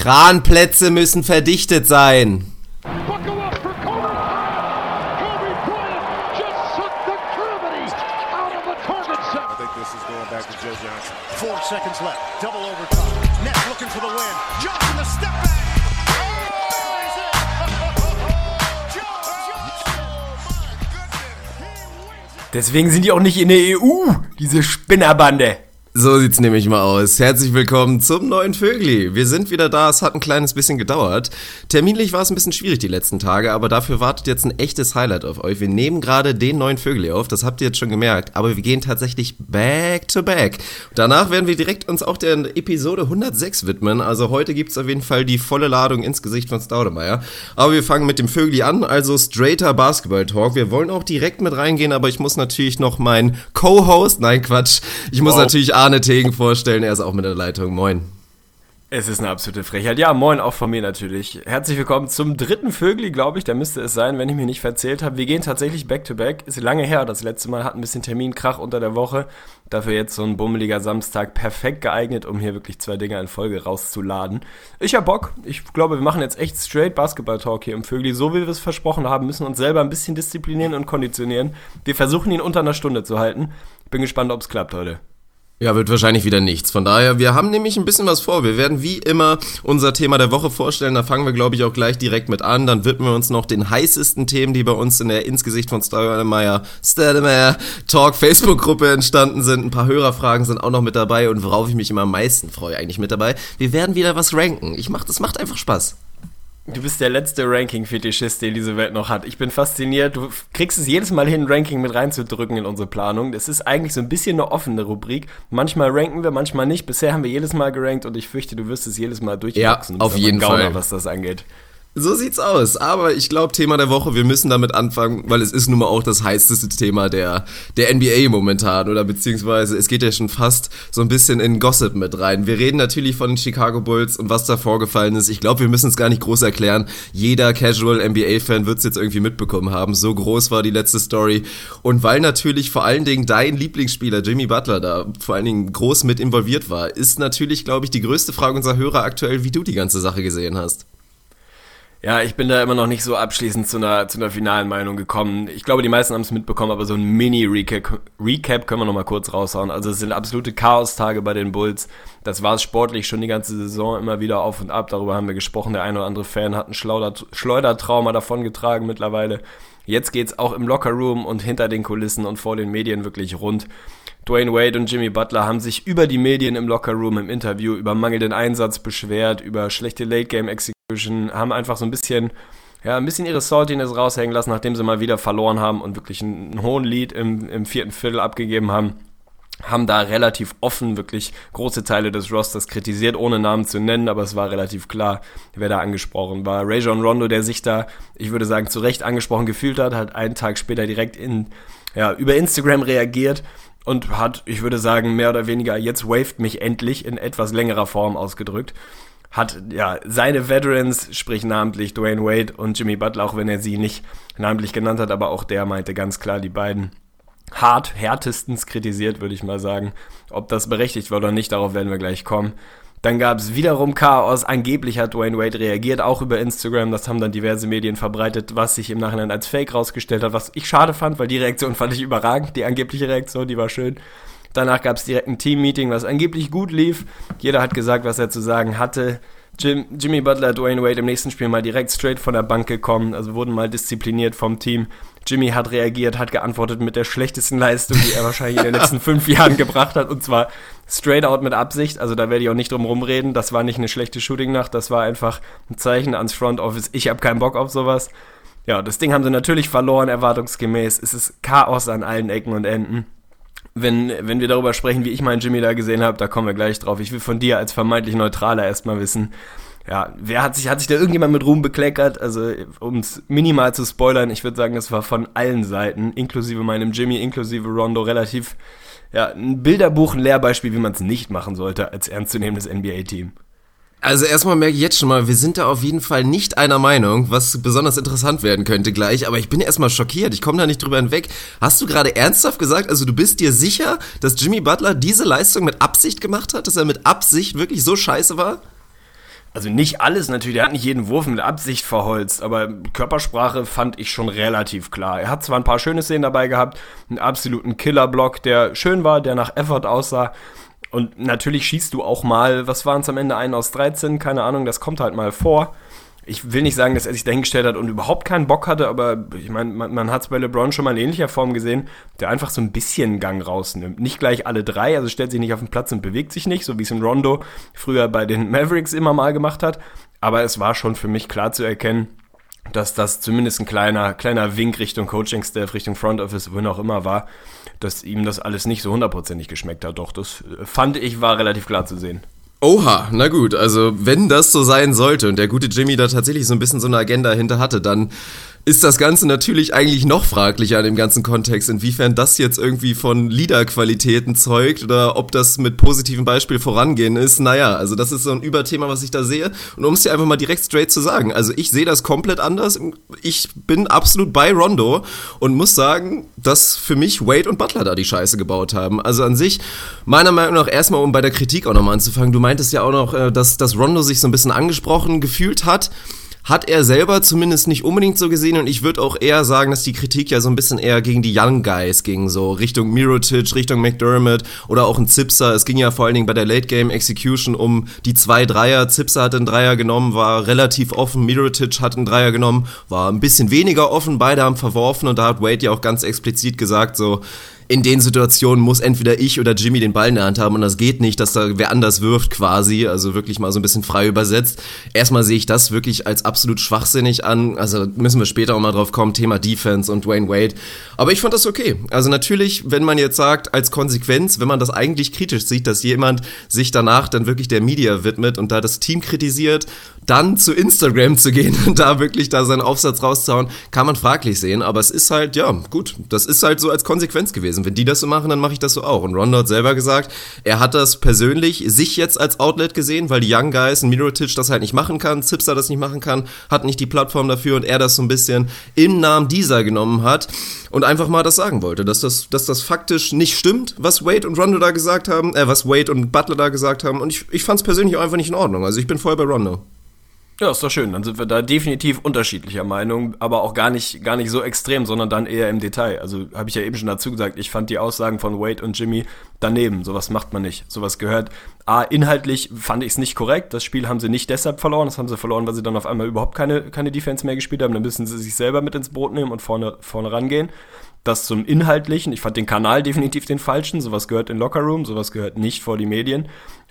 Kranplätze müssen verdichtet sein. seconds left. Double overtime. Nets looking for the win. Johnson the step back. Deswegen sind die auch nicht in der EU, diese Spinnerbande. So sieht's nämlich mal aus. Herzlich willkommen zum neuen Vögli. Wir sind wieder da. Es hat ein kleines bisschen gedauert. Terminlich war es ein bisschen schwierig die letzten Tage, aber dafür wartet jetzt ein echtes Highlight auf euch. Wir nehmen gerade den neuen Vögli auf. Das habt ihr jetzt schon gemerkt. Aber wir gehen tatsächlich back to back. Danach werden wir direkt uns auch der Episode 106 widmen. Also heute gibt's auf jeden Fall die volle Ladung ins Gesicht von Staudemeyer. Aber wir fangen mit dem Vögli an. Also straighter Basketball Talk. Wir wollen auch direkt mit reingehen, aber ich muss natürlich noch meinen Co-Host, nein Quatsch. Ich muss wow. natürlich Arne Tegen vorstellen. Er ist auch mit der Leitung. Moin. Es ist eine absolute Frechheit. Ja, moin auch von mir natürlich. Herzlich willkommen zum dritten Vögli, glaube ich. Da müsste es sein, wenn ich mich nicht verzählt habe. Wir gehen tatsächlich back to back. Ist lange her. Das letzte Mal hat ein bisschen Terminkrach unter der Woche. Dafür jetzt so ein bummeliger Samstag perfekt geeignet, um hier wirklich zwei Dinge in Folge rauszuladen. Ich hab Bock. Ich glaube, wir machen jetzt echt straight Basketball-Talk hier im Vögli. So wie wir es versprochen haben, müssen uns selber ein bisschen disziplinieren und konditionieren. Wir versuchen ihn unter einer Stunde zu halten. Bin gespannt, ob es klappt heute. Ja, wird wahrscheinlich wieder nichts. Von daher, wir haben nämlich ein bisschen was vor. Wir werden wie immer unser Thema der Woche vorstellen. Da fangen wir, glaube ich, auch gleich direkt mit an. Dann widmen wir uns noch den heißesten Themen, die bei uns in der Insgesicht von Stademeyer, Stademeyer Talk Facebook-Gruppe entstanden sind. Ein paar Hörerfragen sind auch noch mit dabei und worauf ich mich immer am meisten freue, eigentlich mit dabei. Wir werden wieder was ranken. Ich mach, das macht einfach Spaß. Du bist der letzte Ranking-Fetischist, den diese Welt noch hat. Ich bin fasziniert. Du kriegst es jedes Mal hin, ein Ranking mit reinzudrücken in unsere Planung. Das ist eigentlich so ein bisschen eine offene Rubrik. Manchmal ranken wir, manchmal nicht. Bisher haben wir jedes Mal gerankt und ich fürchte, du wirst es jedes Mal durchwachsen. Ja, auf jeden Gauner, Fall. was das angeht. So sieht's aus. Aber ich glaube, Thema der Woche, wir müssen damit anfangen, weil es ist nun mal auch das heißeste Thema der, der NBA momentan. Oder beziehungsweise es geht ja schon fast so ein bisschen in Gossip mit rein. Wir reden natürlich von den Chicago Bulls und was da vorgefallen ist. Ich glaube, wir müssen es gar nicht groß erklären. Jeder Casual NBA-Fan wird es jetzt irgendwie mitbekommen haben. So groß war die letzte Story. Und weil natürlich vor allen Dingen dein Lieblingsspieler Jimmy Butler da vor allen Dingen groß mit involviert war, ist natürlich, glaube ich, die größte Frage unserer Hörer aktuell, wie du die ganze Sache gesehen hast. Ja, ich bin da immer noch nicht so abschließend zu einer, zu einer finalen Meinung gekommen. Ich glaube, die meisten haben es mitbekommen, aber so ein Mini-Recap Recap können wir noch mal kurz raushauen. Also es sind absolute Chaos-Tage bei den Bulls. Das war es sportlich schon die ganze Saison immer wieder auf und ab. Darüber haben wir gesprochen. Der eine oder andere Fan hat ein Schleuder Schleudertrauma davongetragen mittlerweile. Jetzt geht's auch im Lockerroom und hinter den Kulissen und vor den Medien wirklich rund. Dwayne Wade und Jimmy Butler haben sich über die Medien im Lockerroom im Interview über mangelnden Einsatz beschwert, über schlechte Late-Game-Execution haben einfach so ein bisschen, ja, ein bisschen ihre Saltiness raushängen lassen, nachdem sie mal wieder verloren haben und wirklich einen, einen hohen Lead im, im vierten Viertel abgegeben haben haben da relativ offen wirklich große Teile des Rosters kritisiert, ohne Namen zu nennen, aber es war relativ klar, wer da angesprochen war. Rajon Rondo, der sich da, ich würde sagen, zu Recht angesprochen gefühlt hat, hat einen Tag später direkt in, ja, über Instagram reagiert und hat, ich würde sagen, mehr oder weniger jetzt waved mich endlich in etwas längerer Form ausgedrückt hat ja seine Veterans, sprich namentlich Dwayne Wade und Jimmy Butler, auch wenn er sie nicht namentlich genannt hat, aber auch der meinte ganz klar, die beiden hart, härtestens kritisiert, würde ich mal sagen. Ob das berechtigt war oder nicht, darauf werden wir gleich kommen. Dann gab es wiederum Chaos. Angeblich hat Dwayne Wade reagiert, auch über Instagram. Das haben dann diverse Medien verbreitet, was sich im Nachhinein als Fake rausgestellt hat, was ich schade fand, weil die Reaktion fand ich überragend. Die angebliche Reaktion, die war schön. Danach gab es direkt ein Team-Meeting, was angeblich gut lief. Jeder hat gesagt, was er zu sagen hatte. Jim, Jimmy Butler, Dwayne Wade im nächsten Spiel mal direkt straight von der Bank gekommen, also wurden mal diszipliniert vom Team. Jimmy hat reagiert, hat geantwortet mit der schlechtesten Leistung, die er wahrscheinlich in den letzten fünf Jahren gebracht hat, und zwar straight out mit Absicht. Also da werde ich auch nicht drum rumreden. Das war nicht eine schlechte Shooting-Nacht, das war einfach ein Zeichen ans Front Office. Ich habe keinen Bock auf sowas. Ja, das Ding haben sie natürlich verloren, erwartungsgemäß. Es ist Chaos an allen Ecken und Enden wenn, wenn wir darüber sprechen, wie ich meinen Jimmy da gesehen habe, da kommen wir gleich drauf. Ich will von dir als vermeintlich Neutraler erstmal wissen, ja, wer hat sich, hat sich da irgendjemand mit Ruhm bekleckert? Also, um es minimal zu spoilern, ich würde sagen, das war von allen Seiten, inklusive meinem Jimmy, inklusive Rondo, relativ, ja, ein Bilderbuch, ein Lehrbeispiel, wie man es nicht machen sollte als ernstzunehmendes NBA-Team. Also erstmal merke ich jetzt schon mal, wir sind da auf jeden Fall nicht einer Meinung, was besonders interessant werden könnte gleich, aber ich bin erstmal schockiert, ich komme da nicht drüber hinweg. Hast du gerade ernsthaft gesagt, also du bist dir sicher, dass Jimmy Butler diese Leistung mit Absicht gemacht hat, dass er mit Absicht wirklich so scheiße war? also nicht alles natürlich, er hat nicht jeden Wurf mit Absicht verholzt, aber Körpersprache fand ich schon relativ klar. Er hat zwar ein paar schöne Szenen dabei gehabt, einen absoluten Killerblock, der schön war, der nach Effort aussah. Und natürlich schießt du auch mal, was waren es am Ende, einen aus 13, keine Ahnung, das kommt halt mal vor ich will nicht sagen, dass er sich dahingestellt hat und überhaupt keinen Bock hatte, aber ich meine, man, man hat es bei LeBron schon mal in ähnlicher Form gesehen, der einfach so ein bisschen Gang rausnimmt. Nicht gleich alle drei, also stellt sich nicht auf den Platz und bewegt sich nicht, so wie es in Rondo früher bei den Mavericks immer mal gemacht hat. Aber es war schon für mich klar zu erkennen, dass das zumindest ein kleiner, kleiner Wink Richtung Coaching-Staff, Richtung Front Office, wohin auch immer war, dass ihm das alles nicht so hundertprozentig geschmeckt hat. Doch, das fand ich war relativ klar zu sehen. Oha, na gut, also wenn das so sein sollte und der gute Jimmy da tatsächlich so ein bisschen so eine Agenda hinter hatte, dann ist das Ganze natürlich eigentlich noch fraglicher in dem ganzen Kontext, inwiefern das jetzt irgendwie von Liederqualitäten zeugt oder ob das mit positivem Beispiel vorangehen ist. Naja, also das ist so ein Überthema, was ich da sehe. Und um es dir einfach mal direkt straight zu sagen, also ich sehe das komplett anders. Ich bin absolut bei Rondo und muss sagen, dass für mich Wade und Butler da die Scheiße gebaut haben. Also an sich, meiner Meinung nach, erstmal, um bei der Kritik auch nochmal anzufangen, du meintest ja auch noch, äh, dass, dass Rondo sich so ein bisschen angesprochen gefühlt hat hat er selber zumindest nicht unbedingt so gesehen und ich würde auch eher sagen, dass die Kritik ja so ein bisschen eher gegen die Young Guys ging, so Richtung Mirotic, Richtung McDermott oder auch ein Zipser. Es ging ja vor allen Dingen bei der Late Game Execution um die zwei Dreier. Zipser hat einen Dreier genommen, war relativ offen. Mirotic hat einen Dreier genommen, war ein bisschen weniger offen. Beide haben verworfen und da hat Wade ja auch ganz explizit gesagt, so, in den Situationen muss entweder ich oder Jimmy den Ball in der Hand haben und das geht nicht, dass da wer anders wirft quasi, also wirklich mal so ein bisschen frei übersetzt. Erstmal sehe ich das wirklich als absolut schwachsinnig an, also müssen wir später auch mal drauf kommen, Thema Defense und Wayne Wade. Aber ich fand das okay. Also natürlich, wenn man jetzt sagt, als Konsequenz, wenn man das eigentlich kritisch sieht, dass jemand sich danach dann wirklich der Media widmet und da das Team kritisiert, dann zu Instagram zu gehen und da wirklich da seinen Aufsatz rauszuhauen, kann man fraglich sehen. Aber es ist halt, ja, gut, das ist halt so als Konsequenz gewesen. Wenn die das so machen, dann mache ich das so auch. Und Rondo hat selber gesagt, er hat das persönlich sich jetzt als Outlet gesehen, weil die Young Guys, ein Mirotic das halt nicht machen kann, Zipser das nicht machen kann, hat nicht die Plattform dafür und er das so ein bisschen im Namen dieser genommen hat und einfach mal das sagen wollte, dass das, dass das faktisch nicht stimmt, was Wade und Rondo da gesagt haben, äh, was Wade und Butler da gesagt haben. Und ich, ich fand es persönlich auch einfach nicht in Ordnung. Also ich bin voll bei Rondo. Ja, ist doch schön. Dann sind wir da definitiv unterschiedlicher Meinung, aber auch gar nicht, gar nicht so extrem, sondern dann eher im Detail. Also habe ich ja eben schon dazu gesagt, ich fand die Aussagen von Wade und Jimmy daneben. Sowas macht man nicht. Sowas gehört. A, inhaltlich fand ich es nicht korrekt. Das Spiel haben sie nicht deshalb verloren. Das haben sie verloren, weil sie dann auf einmal überhaupt keine, keine Defense mehr gespielt haben. Dann müssen sie sich selber mit ins Boot nehmen und vorne, vorne rangehen. Das zum Inhaltlichen. Ich fand den Kanal definitiv den falschen. Sowas gehört in Lockerroom, sowas gehört nicht vor die Medien.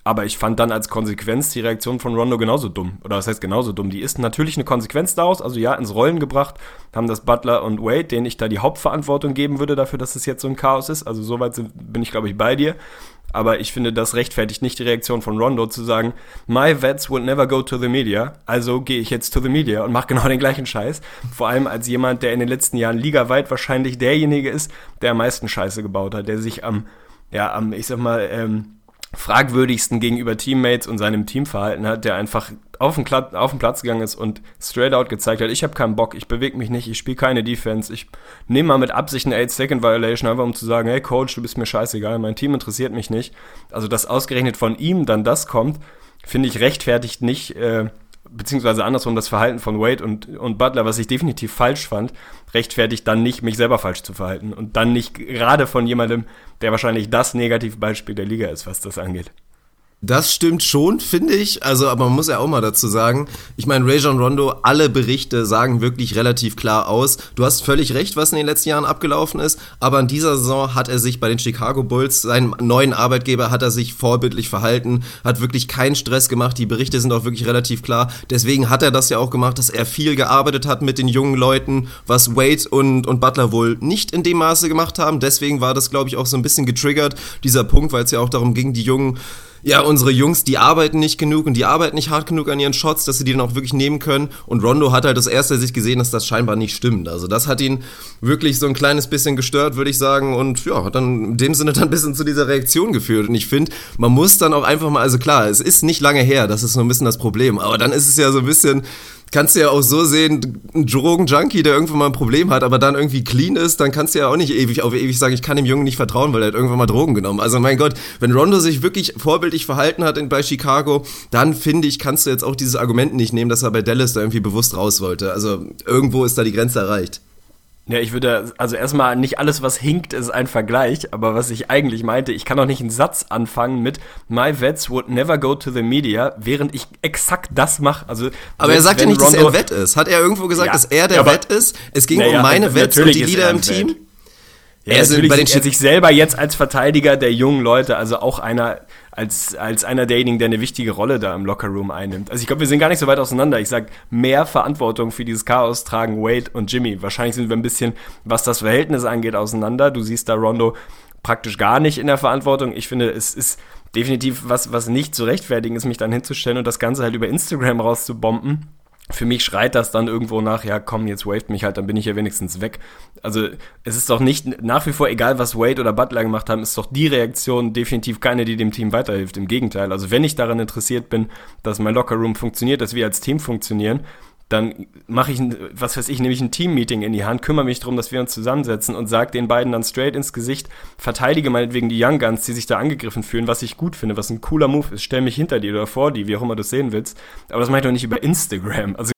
Aber ich fand dann als Konsequenz die Reaktion von Rondo genauso dumm. Oder was heißt genauso dumm? Die ist natürlich eine Konsequenz daraus. Also ja, ins Rollen gebracht haben das Butler und Wade, denen ich da die Hauptverantwortung geben würde dafür, dass es jetzt so ein Chaos ist. Also soweit bin ich, glaube ich, bei dir. Aber ich finde, das rechtfertigt nicht die Reaktion von Rondo zu sagen, my vets would never go to the media, also gehe ich jetzt to the media und mache genau den gleichen Scheiß. Vor allem als jemand, der in den letzten Jahren ligaweit wahrscheinlich derjenige ist, der am meisten Scheiße gebaut hat, der sich am, ja, am, ich sag mal, ähm, fragwürdigsten gegenüber Teammates und seinem Teamverhalten hat, der einfach auf den, Platz, auf den Platz gegangen ist und straight out gezeigt hat, ich habe keinen Bock, ich bewege mich nicht, ich spiele keine Defense, ich nehme mal mit Absicht eine 8-Second-Violation, einfach um zu sagen, hey Coach, du bist mir scheißegal, mein Team interessiert mich nicht. Also, dass ausgerechnet von ihm dann das kommt, finde ich rechtfertigt nicht, äh, beziehungsweise andersrum das Verhalten von Wade und, und Butler, was ich definitiv falsch fand, rechtfertigt dann nicht, mich selber falsch zu verhalten. Und dann nicht gerade von jemandem, der wahrscheinlich das Negativbeispiel der Liga ist, was das angeht. Das stimmt schon, finde ich. Also, aber man muss ja auch mal dazu sagen, ich meine, Rajon Rondo, alle Berichte sagen wirklich relativ klar aus. Du hast völlig recht, was in den letzten Jahren abgelaufen ist, aber in dieser Saison hat er sich bei den Chicago Bulls, seinem neuen Arbeitgeber, hat er sich vorbildlich verhalten, hat wirklich keinen Stress gemacht. Die Berichte sind auch wirklich relativ klar. Deswegen hat er das ja auch gemacht, dass er viel gearbeitet hat mit den jungen Leuten, was Wade und, und Butler wohl nicht in dem Maße gemacht haben. Deswegen war das, glaube ich, auch so ein bisschen getriggert, dieser Punkt, weil es ja auch darum ging, die jungen ja, unsere Jungs, die arbeiten nicht genug und die arbeiten nicht hart genug an ihren Shots, dass sie die dann auch wirklich nehmen können. Und Rondo hat halt das erste sich gesehen, dass das scheinbar nicht stimmt. Also das hat ihn wirklich so ein kleines bisschen gestört, würde ich sagen. Und ja, hat dann in dem Sinne dann ein bisschen zu dieser Reaktion geführt. Und ich finde, man muss dann auch einfach mal, also klar, es ist nicht lange her, das ist so ein bisschen das Problem. Aber dann ist es ja so ein bisschen, kannst du ja auch so sehen, ein Drogenjunkie, der irgendwann mal ein Problem hat, aber dann irgendwie clean ist, dann kannst du ja auch nicht ewig auf ewig sagen, ich kann dem Jungen nicht vertrauen, weil er hat irgendwann mal Drogen genommen. Also mein Gott, wenn Rondo sich wirklich vorbildlich verhalten hat in, bei Chicago, dann finde ich, kannst du jetzt auch dieses Argument nicht nehmen, dass er bei Dallas da irgendwie bewusst raus wollte. Also irgendwo ist da die Grenze erreicht. Ja, ich würde, also erstmal nicht alles, was hinkt, ist ein Vergleich, aber was ich eigentlich meinte, ich kann doch nicht einen Satz anfangen mit My vets would never go to the media, während ich exakt das mache. Also, aber er sagt ja nicht, Rondo, dass er Vet ist. Hat er irgendwo gesagt, ja, dass er der Vet ist? Es ging ja, um meine Vets und die Lieder im Team. Ja, er natürlich sieht er sich selber jetzt als Verteidiger der jungen Leute, also auch einer, als, als einer derjenigen, der eine wichtige Rolle da im Lockerroom einnimmt. Also ich glaube, wir sind gar nicht so weit auseinander. Ich sag, mehr Verantwortung für dieses Chaos tragen Wade und Jimmy. Wahrscheinlich sind wir ein bisschen, was das Verhältnis angeht, auseinander. Du siehst da Rondo praktisch gar nicht in der Verantwortung. Ich finde, es ist definitiv was, was nicht zu rechtfertigen ist, mich dann hinzustellen und das Ganze halt über Instagram rauszubomben für mich schreit das dann irgendwo nach, ja komm, jetzt waved mich halt, dann bin ich ja wenigstens weg. Also es ist doch nicht, nach wie vor egal, was Wade oder Butler gemacht haben, ist doch die Reaktion definitiv keine, die dem Team weiterhilft. Im Gegenteil, also wenn ich daran interessiert bin, dass mein Lockerroom funktioniert, dass wir als Team funktionieren, dann mache ich, ein, was weiß ich, nehme ich ein Team-Meeting in die Hand, kümmere mich darum, dass wir uns zusammensetzen und sage den beiden dann straight ins Gesicht, verteidige meinetwegen die Young Guns, die sich da angegriffen fühlen, was ich gut finde, was ein cooler Move ist, stell mich hinter die oder vor die, wie auch immer du es sehen willst. Aber das mache ich doch nicht über Instagram. Also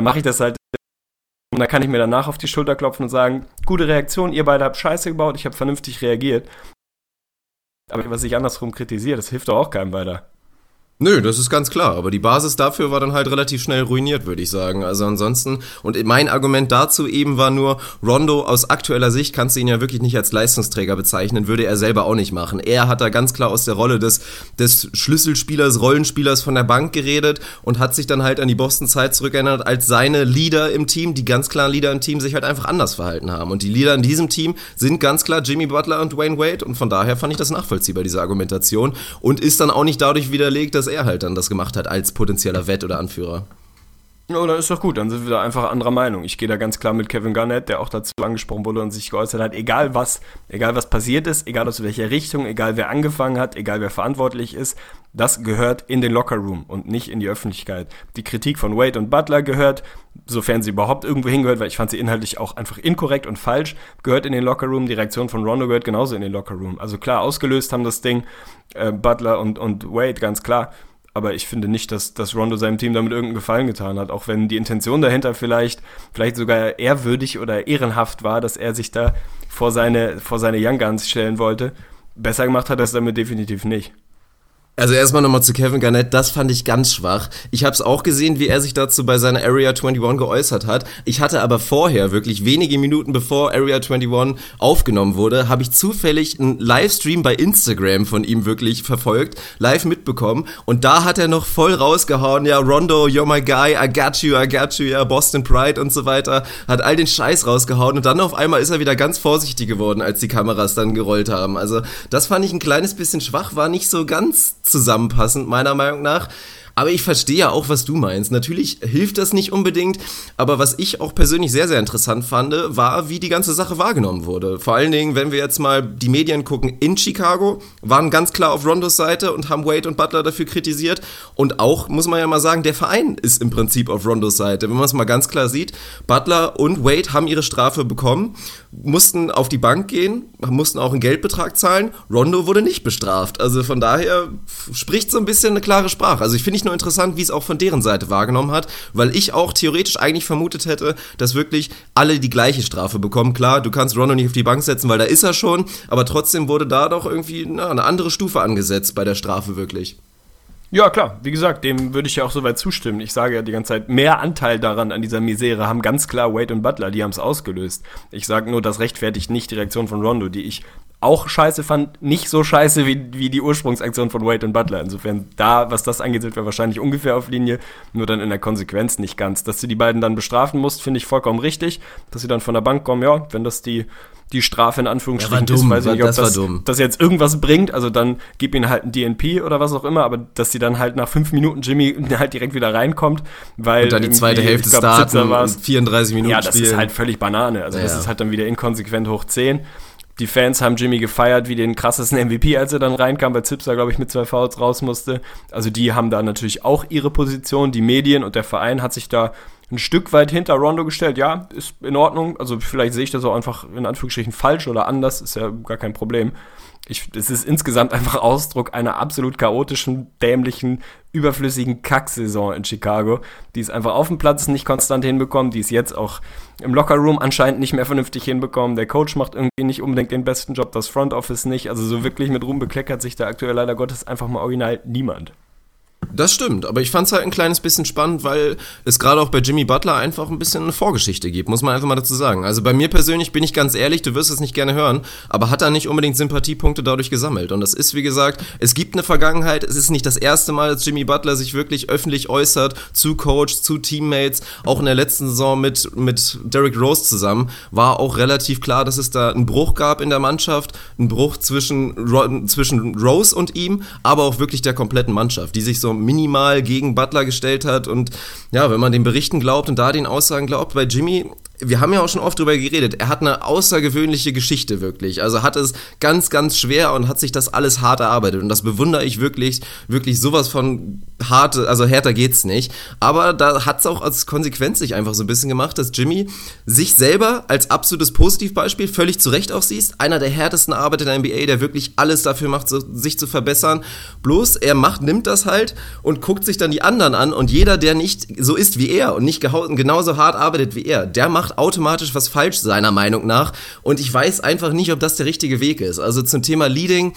mache ich das halt und dann kann ich mir danach auf die Schulter klopfen und sagen, gute Reaktion, ihr beide habt Scheiße gebaut, ich habe vernünftig reagiert. Aber was ich andersrum kritisiere, das hilft doch auch keinem weiter. Nö, das ist ganz klar. Aber die Basis dafür war dann halt relativ schnell ruiniert, würde ich sagen. Also ansonsten, und mein Argument dazu eben war nur, Rondo aus aktueller Sicht kannst du ihn ja wirklich nicht als Leistungsträger bezeichnen, würde er selber auch nicht machen. Er hat da ganz klar aus der Rolle des, des Schlüsselspielers, Rollenspielers von der Bank geredet und hat sich dann halt an die Boston-Zeit zurückerinnert, als seine Leader im Team, die ganz klaren Leader im Team, sich halt einfach anders verhalten haben. Und die Leader in diesem Team sind ganz klar Jimmy Butler und Dwayne Wade und von daher fand ich das nachvollziehbar, diese Argumentation. Und ist dann auch nicht dadurch widerlegt, dass er halt dann das gemacht hat als potenzieller Wett- oder Anführer. Ja, dann ist doch gut, dann sind wir da einfach anderer Meinung. Ich gehe da ganz klar mit Kevin Garnett, der auch dazu angesprochen wurde und sich geäußert hat, egal was, egal was passiert ist, egal aus welcher Richtung, egal wer angefangen hat, egal wer verantwortlich ist, das gehört in den Lockerroom und nicht in die Öffentlichkeit. Die Kritik von Wade und Butler gehört, sofern sie überhaupt irgendwo hingehört, weil ich fand sie inhaltlich auch einfach inkorrekt und falsch, gehört in den Lockerroom. Die Reaktion von Rondo gehört genauso in den Lockerroom. Also klar, ausgelöst haben das Ding äh, Butler und, und Wade, ganz klar aber ich finde nicht, dass, dass Rondo seinem Team damit irgendeinen Gefallen getan hat, auch wenn die Intention dahinter vielleicht, vielleicht sogar ehrwürdig oder ehrenhaft war, dass er sich da vor seine, vor seine Young Guns stellen wollte. Besser gemacht hat er es damit definitiv nicht. Also erstmal nochmal zu Kevin Garnett, das fand ich ganz schwach. Ich habe es auch gesehen, wie er sich dazu bei seiner Area 21 geäußert hat. Ich hatte aber vorher, wirklich wenige Minuten bevor Area 21 aufgenommen wurde, habe ich zufällig einen Livestream bei Instagram von ihm wirklich verfolgt, live mitbekommen und da hat er noch voll rausgehauen, ja Rondo, you're my guy, I got you, I got you, ja Boston Pride und so weiter, hat all den Scheiß rausgehauen und dann auf einmal ist er wieder ganz vorsichtig geworden, als die Kameras dann gerollt haben. Also das fand ich ein kleines bisschen schwach, war nicht so ganz zusammenpassend, meiner Meinung nach. Aber ich verstehe ja auch, was du meinst. Natürlich hilft das nicht unbedingt, aber was ich auch persönlich sehr, sehr interessant fand, war, wie die ganze Sache wahrgenommen wurde. Vor allen Dingen, wenn wir jetzt mal die Medien gucken in Chicago, waren ganz klar auf Rondos Seite und haben Wade und Butler dafür kritisiert. Und auch, muss man ja mal sagen, der Verein ist im Prinzip auf Rondos Seite. Wenn man es mal ganz klar sieht, Butler und Wade haben ihre Strafe bekommen, mussten auf die Bank gehen, mussten auch einen Geldbetrag zahlen. Rondo wurde nicht bestraft. Also von daher spricht so ein bisschen eine klare Sprache. Also ich finde nicht nur interessant, wie es auch von deren Seite wahrgenommen hat, weil ich auch theoretisch eigentlich vermutet hätte, dass wirklich alle die gleiche Strafe bekommen. Klar, du kannst Rondo nicht auf die Bank setzen, weil da ist er schon, aber trotzdem wurde da doch irgendwie na, eine andere Stufe angesetzt bei der Strafe wirklich. Ja, klar. Wie gesagt, dem würde ich ja auch soweit zustimmen. Ich sage ja die ganze Zeit, mehr Anteil daran an dieser Misere haben ganz klar Wade und Butler, die haben es ausgelöst. Ich sage nur, das rechtfertigt nicht die Reaktion von Rondo, die ich auch scheiße fand, nicht so scheiße wie, wie die Ursprungsaktion von Wade und Butler. Insofern, da, was das angeht, sind wir wahrscheinlich ungefähr auf Linie, nur dann in der Konsequenz nicht ganz. Dass du die beiden dann bestrafen musst, finde ich vollkommen richtig. Dass sie dann von der Bank kommen, ja, wenn das die, die Strafe in Anführungsstrichen ja, ist, weiß ich nicht, ob das, das, das, jetzt irgendwas bringt, also dann gib ihnen halt ein DNP oder was auch immer, aber dass sie dann halt nach fünf Minuten Jimmy halt direkt wieder reinkommt, weil und dann die zweite Hälfte glaub, starten, 34 Minuten Ja, das spielen. ist halt völlig Banane, also ja. das ist halt dann wieder inkonsequent hoch 10 Die Fans haben Jimmy gefeiert wie den krassesten MVP, als er dann reinkam, weil Zipser, glaube ich, mit zwei Fouls raus musste. Also die haben da natürlich auch ihre Position. Die Medien und der Verein hat sich da ein Stück weit hinter Rondo gestellt. Ja, ist in Ordnung. Also vielleicht sehe ich das auch einfach in Anführungsstrichen falsch oder anders, ist ja gar kein Problem ich, es ist insgesamt einfach Ausdruck einer absolut chaotischen, dämlichen, überflüssigen Kacksaison in Chicago, die es einfach auf dem Platz nicht konstant hinbekommen, die es jetzt auch im Lockerroom anscheinend nicht mehr vernünftig hinbekommen. Der Coach macht irgendwie nicht unbedingt den besten Job, das Front Office nicht. Also so wirklich mit Ruhm bekleckert sich da aktuell leider Gottes einfach mal original niemand. Das stimmt, aber ich fand es halt ein kleines bisschen spannend, weil es gerade auch bei Jimmy Butler einfach ein bisschen eine Vorgeschichte gibt, muss man einfach mal dazu sagen. Also bei mir persönlich bin ich ganz ehrlich, du wirst es nicht gerne hören, aber hat er nicht unbedingt Sympathiepunkte dadurch gesammelt. Und das ist, wie gesagt, es gibt eine Vergangenheit, es ist nicht das erste Mal, dass Jimmy Butler sich wirklich öffentlich äußert zu Coach, zu Teammates. Auch in der letzten Saison mit, mit Derrick Rose zusammen war auch relativ klar, dass es da einen Bruch gab in der Mannschaft, einen Bruch zwischen, zwischen Rose und ihm, aber auch wirklich der kompletten Mannschaft, die sich so minimal gegen Butler gestellt hat. Und ja, wenn man den Berichten glaubt und da den Aussagen glaubt, bei Jimmy wir haben ja auch schon oft drüber geredet, er hat eine außergewöhnliche Geschichte wirklich. Also hat es ganz, ganz schwer und hat sich das alles hart erarbeitet. Und das bewundere ich wirklich, wirklich sowas von hart, also härter geht's nicht. Aber da hat's auch als Konsequenz sich einfach so ein bisschen gemacht, dass Jimmy sich selber als absolutes Positivbeispiel völlig zu Recht auch siehst. Einer der härtesten Arbeiter der NBA, der wirklich alles dafür macht, sich zu verbessern. Bloß er macht, nimmt das halt und guckt sich dann die anderen an und jeder, der nicht so ist wie er und nicht genauso hart arbeitet wie er, der macht macht automatisch was falsch, seiner Meinung nach. Und ich weiß einfach nicht, ob das der richtige Weg ist. Also zum Thema Leading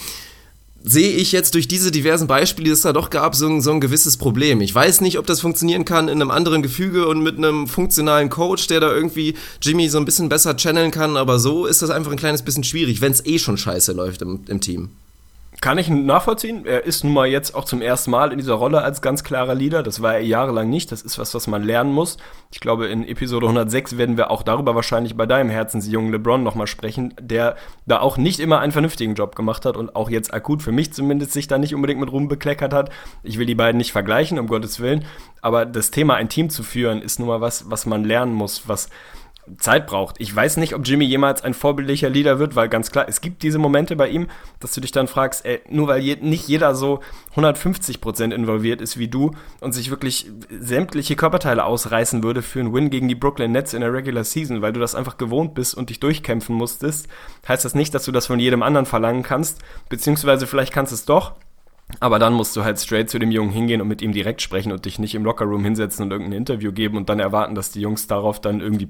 sehe ich jetzt durch diese diversen Beispiele, die es da doch gab, so ein, so ein gewisses Problem. Ich weiß nicht, ob das funktionieren kann in einem anderen Gefüge und mit einem funktionalen Coach, der da irgendwie Jimmy so ein bisschen besser channeln kann, aber so ist das einfach ein kleines bisschen schwierig, wenn es eh schon scheiße läuft im, im Team. Kann ich nachvollziehen. Er ist nun mal jetzt auch zum ersten Mal in dieser Rolle als ganz klarer Leader. Das war er jahrelang nicht. Das ist was, was man lernen muss. Ich glaube, in Episode 106 werden wir auch darüber wahrscheinlich bei deinem Herzensjungen LeBron nochmal sprechen, der da auch nicht immer einen vernünftigen Job gemacht hat und auch jetzt akut für mich zumindest sich da nicht unbedingt mit Ruhm bekleckert hat. Ich will die beiden nicht vergleichen, um Gottes Willen. Aber das Thema, ein Team zu führen, ist nun mal was, was man lernen muss, was Zeit braucht. Ich weiß nicht, ob Jimmy jemals ein vorbildlicher Leader wird, weil ganz klar, es gibt diese Momente bei ihm, dass du dich dann fragst, ey, nur weil je, nicht jeder so 150% involviert ist wie du und sich wirklich sämtliche Körperteile ausreißen würde für einen Win gegen die Brooklyn Nets in der Regular Season, weil du das einfach gewohnt bist und dich durchkämpfen musstest, heißt das nicht, dass du das von jedem anderen verlangen kannst, beziehungsweise vielleicht kannst du es doch, aber dann musst du halt straight zu dem Jungen hingehen und mit ihm direkt sprechen und dich nicht im Lockerroom hinsetzen und irgendein Interview geben und dann erwarten, dass die Jungs darauf dann irgendwie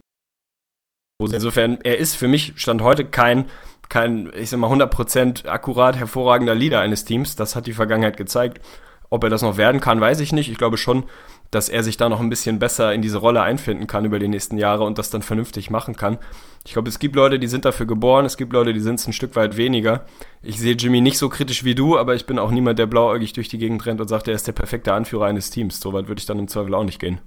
Insofern, er ist für mich Stand heute kein, kein, ich sag mal, 100% akkurat hervorragender Leader eines Teams. Das hat die Vergangenheit gezeigt. Ob er das noch werden kann, weiß ich nicht. Ich glaube schon, dass er sich da noch ein bisschen besser in diese Rolle einfinden kann über die nächsten Jahre und das dann vernünftig machen kann. Ich glaube, es gibt Leute, die sind dafür geboren, es gibt Leute, die sind es ein Stück weit weniger. Ich sehe Jimmy nicht so kritisch wie du, aber ich bin auch niemand, der blauäugig durch die Gegend rennt und sagt, er ist der perfekte Anführer eines Teams. So weit würde ich dann im Zweifel auch nicht gehen.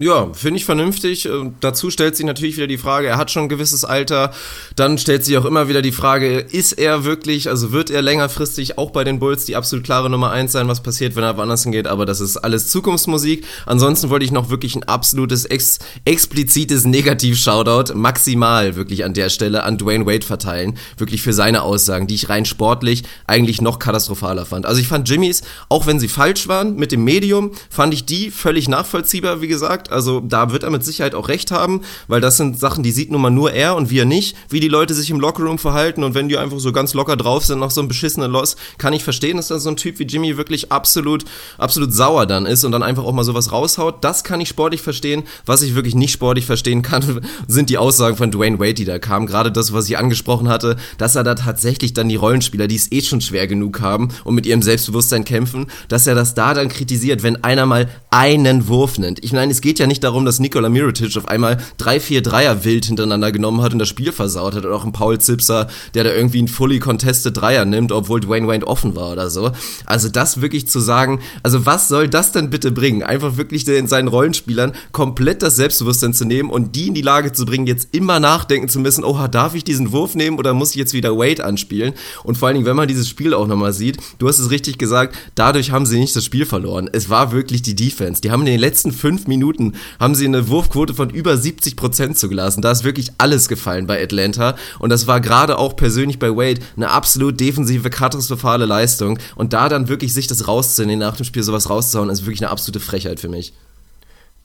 Ja, finde ich vernünftig. Äh, dazu stellt sich natürlich wieder die Frage, er hat schon ein gewisses Alter. Dann stellt sich auch immer wieder die Frage, ist er wirklich, also wird er längerfristig auch bei den Bulls die absolut klare Nummer eins sein, was passiert, wenn er woanders hingeht. Aber das ist alles Zukunftsmusik. Ansonsten wollte ich noch wirklich ein absolutes, ex explizites Negativ-Shoutout maximal wirklich an der Stelle an Dwayne Wade verteilen. Wirklich für seine Aussagen, die ich rein sportlich eigentlich noch katastrophaler fand. Also ich fand Jimmys, auch wenn sie falsch waren mit dem Medium, fand ich die völlig nachvollziehbar, wie gesagt also da wird er mit Sicherheit auch recht haben, weil das sind Sachen, die sieht nun mal nur er und wir nicht, wie die Leute sich im Lockerroom verhalten. Und wenn die einfach so ganz locker drauf sind nach so einem beschissenen Loss, kann ich verstehen, dass da so ein Typ wie Jimmy wirklich absolut, absolut sauer dann ist und dann einfach auch mal sowas raushaut. Das kann ich sportlich verstehen. Was ich wirklich nicht sportlich verstehen kann, sind die Aussagen von Dwayne Wade, die da kamen. Gerade das, was ich angesprochen hatte, dass er da tatsächlich dann die Rollenspieler, die es eh schon schwer genug haben und mit ihrem Selbstbewusstsein kämpfen, dass er das da dann kritisiert, wenn einer mal einen Wurf nimmt. Ich meine, es geht geht ja nicht darum, dass Nikola Mirotic auf einmal drei, vier Dreier wild hintereinander genommen hat und das Spiel versaut hat. Oder auch ein Paul Zipser, der da irgendwie einen fully contested Dreier nimmt, obwohl Dwayne Wayne offen war oder so. Also das wirklich zu sagen, also was soll das denn bitte bringen? Einfach wirklich in seinen Rollenspielern komplett das Selbstbewusstsein zu nehmen und die in die Lage zu bringen, jetzt immer nachdenken zu müssen, oha, darf ich diesen Wurf nehmen oder muss ich jetzt wieder Wade anspielen? Und vor allen Dingen, wenn man dieses Spiel auch nochmal sieht, du hast es richtig gesagt, dadurch haben sie nicht das Spiel verloren. Es war wirklich die Defense. Die haben in den letzten fünf Minuten haben sie eine Wurfquote von über 70 Prozent zugelassen. Da ist wirklich alles gefallen bei Atlanta. Und das war gerade auch persönlich bei Wade eine absolut defensive, katastrophale Leistung. Und da dann wirklich sich das rauszunehmen, nach dem Spiel sowas rauszuhauen, ist wirklich eine absolute Frechheit für mich.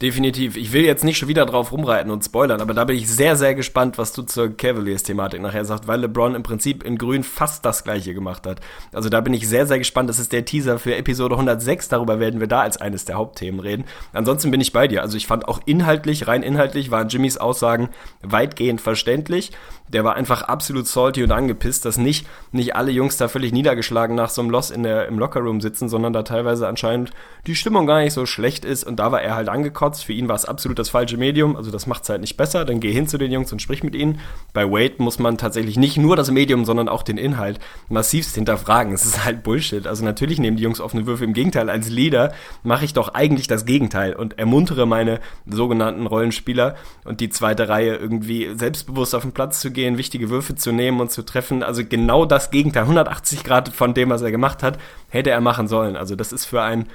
Definitiv. Ich will jetzt nicht schon wieder drauf rumreiten und spoilern, aber da bin ich sehr, sehr gespannt, was du zur Cavaliers-Thematik nachher sagst, weil LeBron im Prinzip in Grün fast das gleiche gemacht hat. Also da bin ich sehr, sehr gespannt. Das ist der Teaser für Episode 106. Darüber werden wir da als eines der Hauptthemen reden. Ansonsten bin ich bei dir. Also ich fand auch inhaltlich, rein inhaltlich, waren Jimmys Aussagen weitgehend verständlich der war einfach absolut salty und angepisst, dass nicht, nicht alle Jungs da völlig niedergeschlagen nach so einem Loss in der, im Lockerroom sitzen, sondern da teilweise anscheinend die Stimmung gar nicht so schlecht ist und da war er halt angekotzt. Für ihn war es absolut das falsche Medium, also das macht es halt nicht besser. Dann geh hin zu den Jungs und sprich mit ihnen. Bei Wade muss man tatsächlich nicht nur das Medium, sondern auch den Inhalt massivst hinterfragen. Es ist halt Bullshit. Also natürlich nehmen die Jungs offene Würfe. Im Gegenteil, als Leader mache ich doch eigentlich das Gegenteil und ermuntere meine sogenannten Rollenspieler und die zweite Reihe irgendwie selbstbewusst auf den Platz zu gehen, wichtige Würfe zu nehmen und zu treffen. Also genau das Gegenteil, 180 Grad von dem, was er gemacht hat, hätte er machen sollen. Also das ist für ein,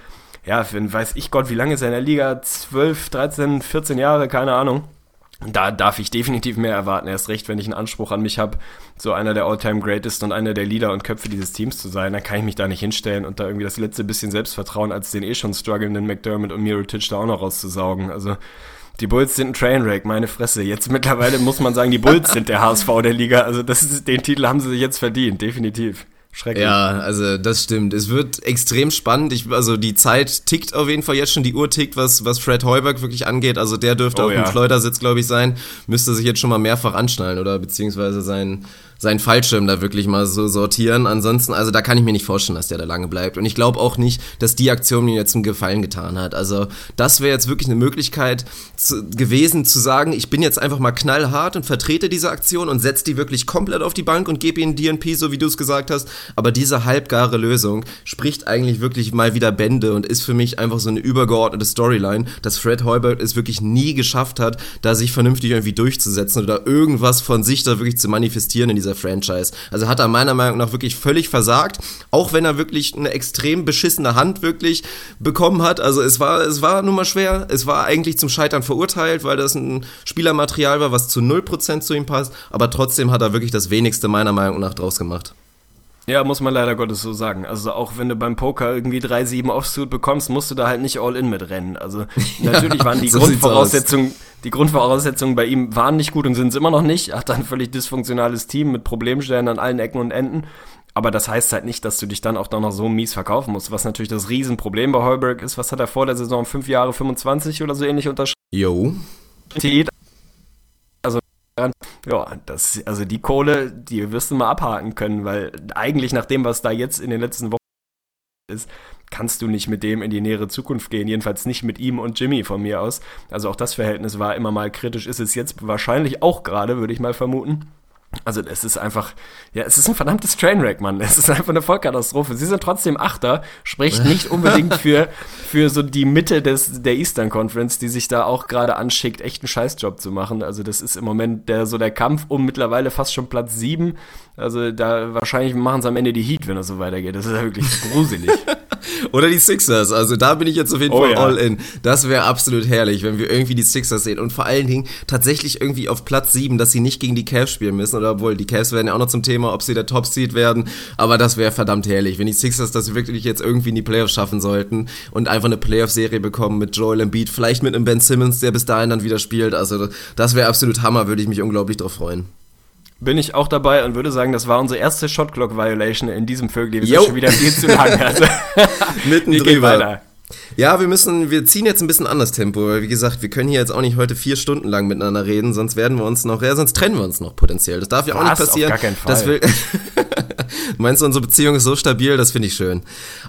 ja, ein, weiß ich Gott, wie lange ist er in der Liga? 12, 13, 14 Jahre, keine Ahnung. Da darf ich definitiv mehr erwarten. Erst recht, wenn ich einen Anspruch an mich habe, so einer der All-Time Greatest und einer der Leader und Köpfe dieses Teams zu sein, dann kann ich mich da nicht hinstellen und da irgendwie das letzte bisschen Selbstvertrauen als den eh schon strugglenden McDermott und Mirotic da auch noch rauszusaugen. Also die Bulls sind ein Trainwreck, meine Fresse. Jetzt mittlerweile muss man sagen, die Bulls sind der HSV der Liga. Also das ist, den Titel haben sie sich jetzt verdient, definitiv. Schrecklich. Ja, also das stimmt. Es wird extrem spannend. Ich, also die Zeit tickt auf jeden Fall jetzt schon. Die Uhr tickt, was, was Fred Heuberg wirklich angeht. Also der dürfte oh, auf ja. dem Schleudersitz, glaube ich, sein. Müsste sich jetzt schon mal mehrfach anschnallen oder beziehungsweise sein seinen Fallschirm da wirklich mal so sortieren. Ansonsten, also da kann ich mir nicht vorstellen, dass der da lange bleibt. Und ich glaube auch nicht, dass die Aktion mir jetzt einen Gefallen getan hat. Also das wäre jetzt wirklich eine Möglichkeit zu, gewesen zu sagen, ich bin jetzt einfach mal knallhart und vertrete diese Aktion und setze die wirklich komplett auf die Bank und gebe ihnen DNP, so wie du es gesagt hast. Aber diese halbgare Lösung spricht eigentlich wirklich mal wieder Bände und ist für mich einfach so eine übergeordnete Storyline, dass Fred Heubert es wirklich nie geschafft hat, da sich vernünftig irgendwie durchzusetzen oder irgendwas von sich da wirklich zu manifestieren in dieser dieser Franchise. Also hat er meiner Meinung nach wirklich völlig versagt, auch wenn er wirklich eine extrem beschissene Hand wirklich bekommen hat. Also es war, es war nun mal schwer. Es war eigentlich zum Scheitern verurteilt, weil das ein Spielermaterial war, was zu 0% zu ihm passt. Aber trotzdem hat er wirklich das wenigste meiner Meinung nach draus gemacht. Ja, muss man leider Gottes so sagen. Also auch wenn du beim Poker irgendwie 3-7 Offsuit bekommst, musst du da halt nicht All-In mitrennen. Also natürlich waren die so Grundvoraussetzungen, die Grundvoraussetzungen bei ihm waren nicht gut und sind es immer noch nicht. Er hat ein völlig dysfunktionales Team mit Problemstellen an allen Ecken und Enden. Aber das heißt halt nicht, dass du dich dann auch noch so mies verkaufen musst. Was natürlich das Riesenproblem bei Heuberg ist, was hat er vor der Saison? Fünf Jahre 25 oder so ähnlich unterschrieben? Jo. Ja, das, also die Kohle, die wirst du mal abhaken können, weil eigentlich nach dem, was da jetzt in den letzten Wochen ist, kannst du nicht mit dem in die nähere Zukunft gehen, jedenfalls nicht mit ihm und Jimmy von mir aus. Also auch das Verhältnis war immer mal kritisch, ist es jetzt wahrscheinlich auch gerade, würde ich mal vermuten. Also es ist einfach, ja, es ist ein verdammtes Trainwreck, Mann. Es ist einfach eine Vollkatastrophe. Sie sind trotzdem Achter, spricht nicht unbedingt für, für so die Mitte des, der Eastern Conference, die sich da auch gerade anschickt, echt einen Scheißjob zu machen. Also das ist im Moment der, so der Kampf um mittlerweile fast schon Platz sieben. Also da wahrscheinlich machen sie am Ende die Heat, wenn das so weitergeht. Das ist ja wirklich gruselig. Oder die Sixers. Also da bin ich jetzt auf jeden oh, Fall ja. all in. Das wäre absolut herrlich, wenn wir irgendwie die Sixers sehen. Und vor allen Dingen tatsächlich irgendwie auf Platz sieben, dass sie nicht gegen die Cavs spielen müssen. Oder obwohl, die Cavs werden ja auch noch zum Thema, ob sie der Top-Seed werden. Aber das wäre verdammt herrlich, wenn die Sixers das wirklich jetzt irgendwie in die Playoffs schaffen sollten und einfach eine Playoff-Serie bekommen mit Joel Embiid. Vielleicht mit einem Ben Simmons, der bis dahin dann wieder spielt. Also das wäre absolut Hammer, würde ich mich unglaublich drauf freuen. Bin ich auch dabei und würde sagen, das war unsere erste Shotclock Violation in diesem Vögel. Wir sind schon wieder viel zu lang. Also. Mitten drüber. Ja, wir müssen, wir ziehen jetzt ein bisschen anders Tempo, weil wie gesagt, wir können hier jetzt auch nicht heute vier Stunden lang miteinander reden, sonst werden wir uns noch, ja, sonst trennen wir uns noch potenziell. Das darf ja auch nicht passieren. Auf gar keinen Fall. Das will, Meinst du, unsere Beziehung ist so stabil? Das finde ich schön.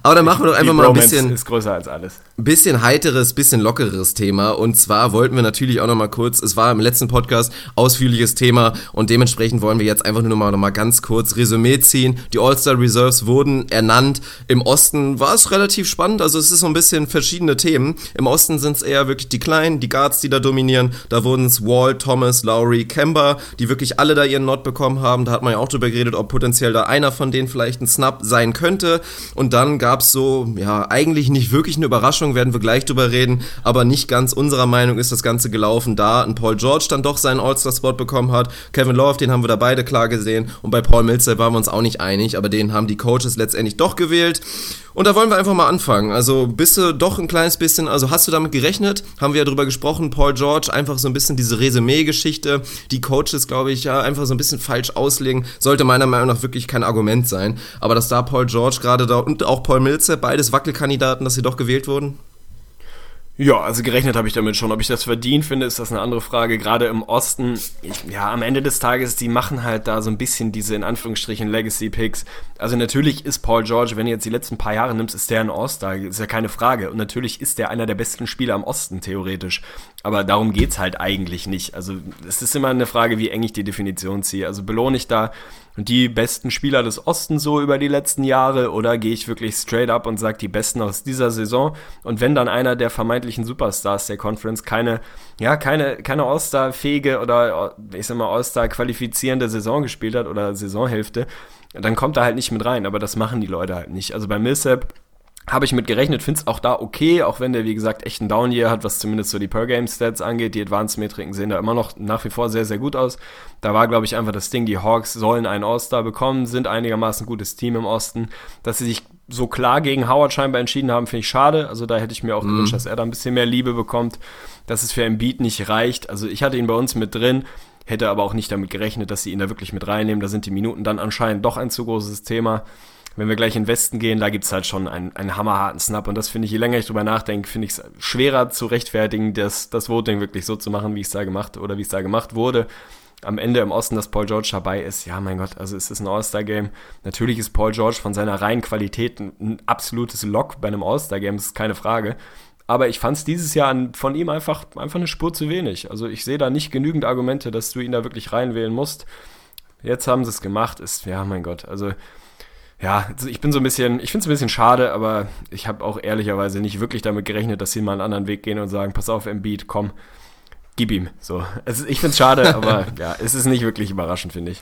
Aber dann machen wir doch einfach mal ein bisschen. ist größer als alles. Bisschen heiteres, bisschen lockeres Thema. Und zwar wollten wir natürlich auch noch mal kurz, es war im letzten Podcast ausführliches Thema und dementsprechend wollen wir jetzt einfach nur noch mal, noch mal ganz kurz Resümee ziehen. Die All-Star Reserves wurden ernannt. Im Osten war es relativ spannend. Also es ist so ein bisschen verschiedene Themen. Im Osten sind es eher wirklich die Kleinen, die Guards, die da dominieren. Da wurden es Wall, Thomas, Lowry, Kemba, die wirklich alle da ihren Not bekommen haben. Da hat man ja auch drüber geredet, ob potenziell da ein einer von denen vielleicht ein Snap sein könnte. Und dann gab's so, ja, eigentlich nicht wirklich eine Überraschung, werden wir gleich drüber reden, aber nicht ganz unserer Meinung ist das Ganze gelaufen, da ein Paul George dann doch seinen All-Star-Spot bekommen hat. Kevin Love, den haben wir da beide klar gesehen. Und bei Paul Millsap waren wir uns auch nicht einig, aber den haben die Coaches letztendlich doch gewählt. Und da wollen wir einfach mal anfangen. Also bist du doch ein kleines bisschen, also hast du damit gerechnet? Haben wir ja drüber gesprochen, Paul George, einfach so ein bisschen diese Resümee-Geschichte, die Coaches, glaube ich, ja, einfach so ein bisschen falsch auslegen, sollte meiner Meinung nach wirklich kein Argument sein. Aber dass da Paul George gerade da und auch Paul Millsap, beides Wackelkandidaten, dass sie doch gewählt wurden? Ja, also gerechnet habe ich damit schon. Ob ich das verdient finde, ist das eine andere Frage. Gerade im Osten, ich, ja, am Ende des Tages, die machen halt da so ein bisschen diese in Anführungsstrichen Legacy-Picks. Also natürlich ist Paul George, wenn du jetzt die letzten paar Jahre nimmst, ist der ein All-Star, ist ja keine Frage. Und natürlich ist der einer der besten Spieler im Osten, theoretisch. Aber darum geht's halt eigentlich nicht. Also es ist immer eine Frage, wie eng ich die Definition ziehe. Also belohne ich da die besten Spieler des Ostens so über die letzten Jahre? Oder gehe ich wirklich straight up und sage die besten aus dieser Saison? Und wenn dann einer der vermeintlichen Superstars der Conference keine ja keine keine All-Star fähige oder ich sag mal All-Star qualifizierende Saison gespielt hat oder Saisonhälfte, dann kommt er halt nicht mit rein, aber das machen die Leute halt nicht. Also bei Millsap habe ich mit gerechnet, finde es auch da okay, auch wenn der, wie gesagt, echt einen Down-Year hat, was zumindest so die Per-Game-Stats angeht. Die Advanced-Metriken sehen da immer noch nach wie vor sehr, sehr gut aus. Da war, glaube ich, einfach das Ding, die Hawks sollen einen All-Star bekommen, sind einigermaßen gutes Team im Osten. Dass sie sich so klar gegen Howard scheinbar entschieden haben, finde ich schade. Also da hätte ich mir auch mhm. gewünscht, dass er da ein bisschen mehr Liebe bekommt, dass es für Embiid nicht reicht. Also ich hatte ihn bei uns mit drin, hätte aber auch nicht damit gerechnet, dass sie ihn da wirklich mit reinnehmen. Da sind die Minuten dann anscheinend doch ein zu großes Thema wenn wir gleich in den Westen gehen, da gibt's halt schon einen, einen hammerharten Snap. Und das finde ich, je länger ich drüber nachdenke, finde ich es schwerer zu rechtfertigen, das, das Voting wirklich so zu machen, wie es da gemacht oder wie es da gemacht wurde. Am Ende im Osten, dass Paul George dabei ist, ja, mein Gott, also es ist ein All-Star-Game. Natürlich ist Paul George von seiner reinen Qualität ein, ein absolutes Lock bei einem All-Star-Game, das ist keine Frage. Aber ich fand es dieses Jahr von ihm einfach, einfach eine Spur zu wenig. Also ich sehe da nicht genügend Argumente, dass du ihn da wirklich reinwählen musst. Jetzt haben sie es gemacht, ist, ja, mein Gott, also ja, ich bin so ein bisschen, ich finde es ein bisschen schade, aber ich habe auch ehrlicherweise nicht wirklich damit gerechnet, dass sie mal einen anderen Weg gehen und sagen, pass auf, Embiid, komm, gib ihm. So, also ich finde es schade, aber ja, es ist nicht wirklich überraschend, finde ich.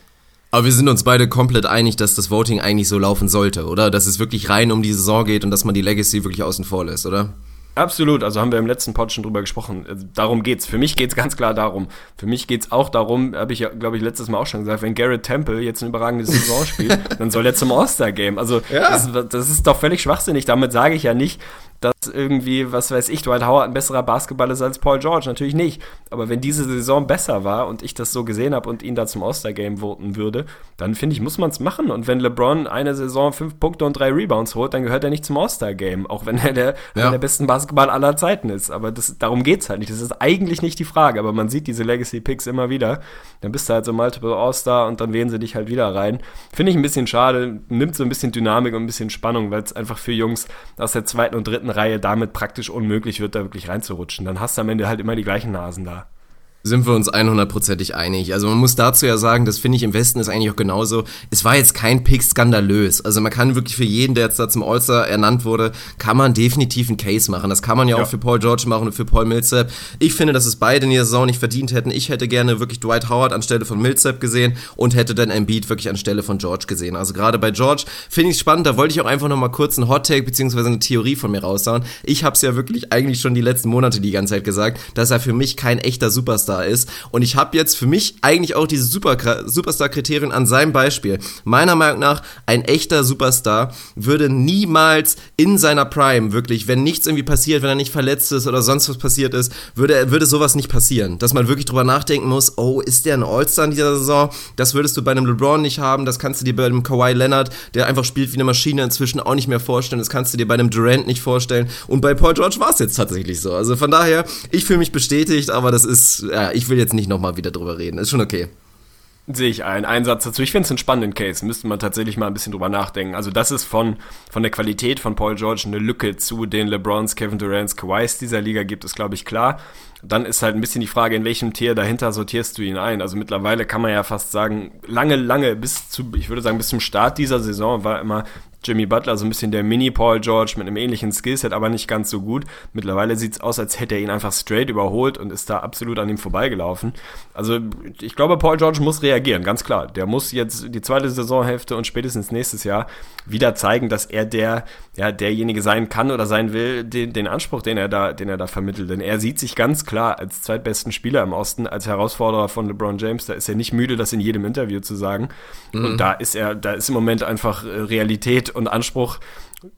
Aber wir sind uns beide komplett einig, dass das Voting eigentlich so laufen sollte, oder? Dass es wirklich rein um die Saison geht und dass man die Legacy wirklich außen vor lässt, oder? Absolut, also haben wir im letzten Pod schon drüber gesprochen. Also darum geht's. Für mich geht's ganz klar darum. Für mich geht's auch darum, habe ich ja, glaube ich, letztes Mal auch schon gesagt, wenn Garrett Temple jetzt eine überragende Saison spielt, dann soll er zum All-Star-Game. Also ja. das, das, ist doch völlig schwachsinnig. Damit sage ich ja nicht, dass irgendwie, was weiß ich, Dwight Howard ein besserer Basketballer ist als Paul George. Natürlich nicht. Aber wenn diese Saison besser war und ich das so gesehen habe und ihn da zum All-Star-Game voten würde, dann finde ich, muss man es machen. Und wenn LeBron eine Saison fünf Punkte und drei Rebounds holt, dann gehört er nicht zum All-Star-Game. Auch wenn er der, ja. der besten Basketball aller Zeiten ist. Aber das, darum es halt nicht. Das ist eigentlich nicht die Frage. Aber man sieht diese Legacy-Picks immer wieder. Dann bist du halt so Multiple All-Star und dann wählen sie dich halt wieder rein. Finde ich ein bisschen schade. Nimmt so ein bisschen Dynamik und ein bisschen Spannung, weil es einfach für Jungs aus der zweiten und dritten Reihe damit praktisch unmöglich wird, da wirklich reinzurutschen. Dann hast du am Ende halt immer die gleichen Nasen da sind wir uns 100%ig einig. Also man muss dazu ja sagen, das finde ich im Westen ist eigentlich auch genauso. Es war jetzt kein Pick skandalös. Also man kann wirklich für jeden, der jetzt da zum All-Star ernannt wurde, kann man definitiv einen Case machen. Das kann man ja, ja, auch für Paul George machen und für Paul Millsap. Ich finde, dass es beide in der Saison nicht verdient hätten. Ich hätte gerne wirklich Dwight Howard anstelle von Millsap gesehen und hätte dann Embiid wirklich anstelle von George gesehen. Also gerade bei George finde ich es spannend. Da wollte ich auch einfach noch mal kurz einen Hot Take beziehungsweise eine Theorie von mir raushauen. Ich habe es ja wirklich eigentlich schon die letzten Monate die ganze Zeit gesagt, dass er für mich kein echter Superstar Superstar ist. Und ich habe jetzt für mich eigentlich auch diese Super Superstar-Kriterien an seinem Beispiel. Meiner Meinung nach, ein echter Superstar würde niemals in seiner Prime, wirklich, wenn nichts irgendwie passiert, wenn er nicht verletzt ist oder sonst was passiert ist, würde, würde sowas nicht passieren. Dass man wirklich drüber nachdenken muss, oh, ist der ein All-Star in dieser Saison? Das würdest du bei einem LeBron nicht haben, das kannst du dir bei einem Kawhi Leonard, der einfach spielt wie eine Maschine, inzwischen auch nicht mehr vorstellen. Das kannst du dir bei einem Durant nicht vorstellen. Und bei Paul George war es jetzt tatsächlich so. Also von daher, ich fühle mich bestätigt, aber das ist, ja, ich will jetzt nicht nochmal wieder drüber reden. Ist schon okay. Sehe ich ein. Ein Satz dazu. Ich finde es einen spannenden Case. Müsste man tatsächlich mal ein bisschen drüber nachdenken. Also das ist von, von der Qualität von Paul George eine Lücke zu den LeBrons, Kevin Durant's, Kawhis dieser Liga gibt, ist glaube ich klar. Dann ist halt ein bisschen die Frage, in welchem Tier dahinter sortierst du ihn ein. Also mittlerweile kann man ja fast sagen, lange, lange bis zu, ich würde sagen, bis zum Start dieser Saison war immer Jimmy Butler, so ein bisschen der Mini-Paul George mit einem ähnlichen Skillset, aber nicht ganz so gut. Mittlerweile sieht es aus, als hätte er ihn einfach straight überholt und ist da absolut an ihm vorbeigelaufen. Also ich glaube, Paul George muss reagieren, ganz klar. Der muss jetzt die zweite Saisonhälfte und spätestens nächstes Jahr wieder zeigen, dass er der, ja, derjenige sein kann oder sein will, den, den Anspruch, den er da, den er da vermittelt. Denn er sieht sich ganz klar als zweitbesten Spieler im Osten, als Herausforderer von LeBron James. Da ist er nicht müde, das in jedem Interview zu sagen. Mhm. Und da ist er, da ist im Moment einfach äh, Realität und Anspruch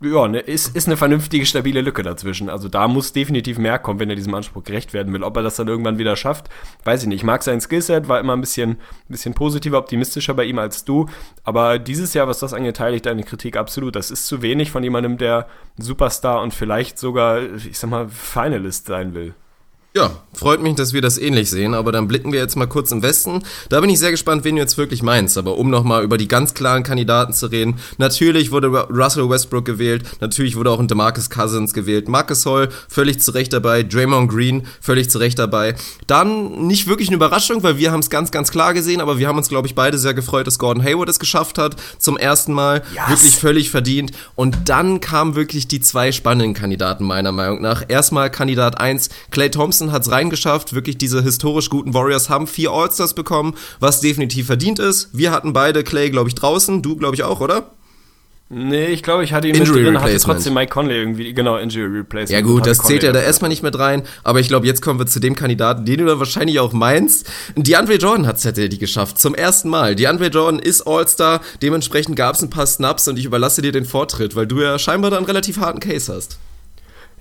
ja, ne, ist, ist eine vernünftige, stabile Lücke dazwischen. Also da muss definitiv mehr kommen, wenn er diesem Anspruch gerecht werden will. Ob er das dann irgendwann wieder schafft, weiß ich nicht. Ich mag sein Skillset, war immer ein bisschen, bisschen positiver, optimistischer bei ihm als du. Aber dieses Jahr, was das angeht, teile ich deine Kritik absolut. Das ist zu wenig von jemandem, der Superstar und vielleicht sogar, ich sag mal, Finalist sein will. Ja, freut mich, dass wir das ähnlich sehen, aber dann blicken wir jetzt mal kurz im Westen. Da bin ich sehr gespannt, wen du jetzt wirklich meinst. Aber um nochmal über die ganz klaren Kandidaten zu reden, natürlich wurde Russell Westbrook gewählt, natürlich wurde auch ein DeMarcus Cousins gewählt, Marcus Hall völlig zu Recht dabei, Draymond Green völlig zu Recht dabei. Dann nicht wirklich eine Überraschung, weil wir haben es ganz, ganz klar gesehen, aber wir haben uns, glaube ich, beide sehr gefreut, dass Gordon Hayward es geschafft hat, zum ersten Mal, yes. wirklich völlig verdient. Und dann kamen wirklich die zwei spannenden Kandidaten meiner Meinung nach. Erstmal Kandidat 1, Clay Thompson, Thompson hat es reingeschafft. Wirklich diese historisch guten Warriors haben vier All-Stars bekommen, was definitiv verdient ist. Wir hatten beide Clay, glaube ich, draußen. Du, glaube ich, auch, oder? Nee, ich glaube, ich hatte ihn Injury mit drin, hatte trotzdem Mike Conley irgendwie, genau, Injury Replacement. Ja gut, das zählt ja da erstmal nicht mit rein, aber ich glaube, jetzt kommen wir zu dem Kandidaten, den du dann wahrscheinlich auch meinst. DeAndre Jordan hat es tatsächlich geschafft, zum ersten Mal. DeAndre Jordan ist All-Star, dementsprechend gab es ein paar Snaps und ich überlasse dir den Vortritt, weil du ja scheinbar da einen relativ harten Case hast.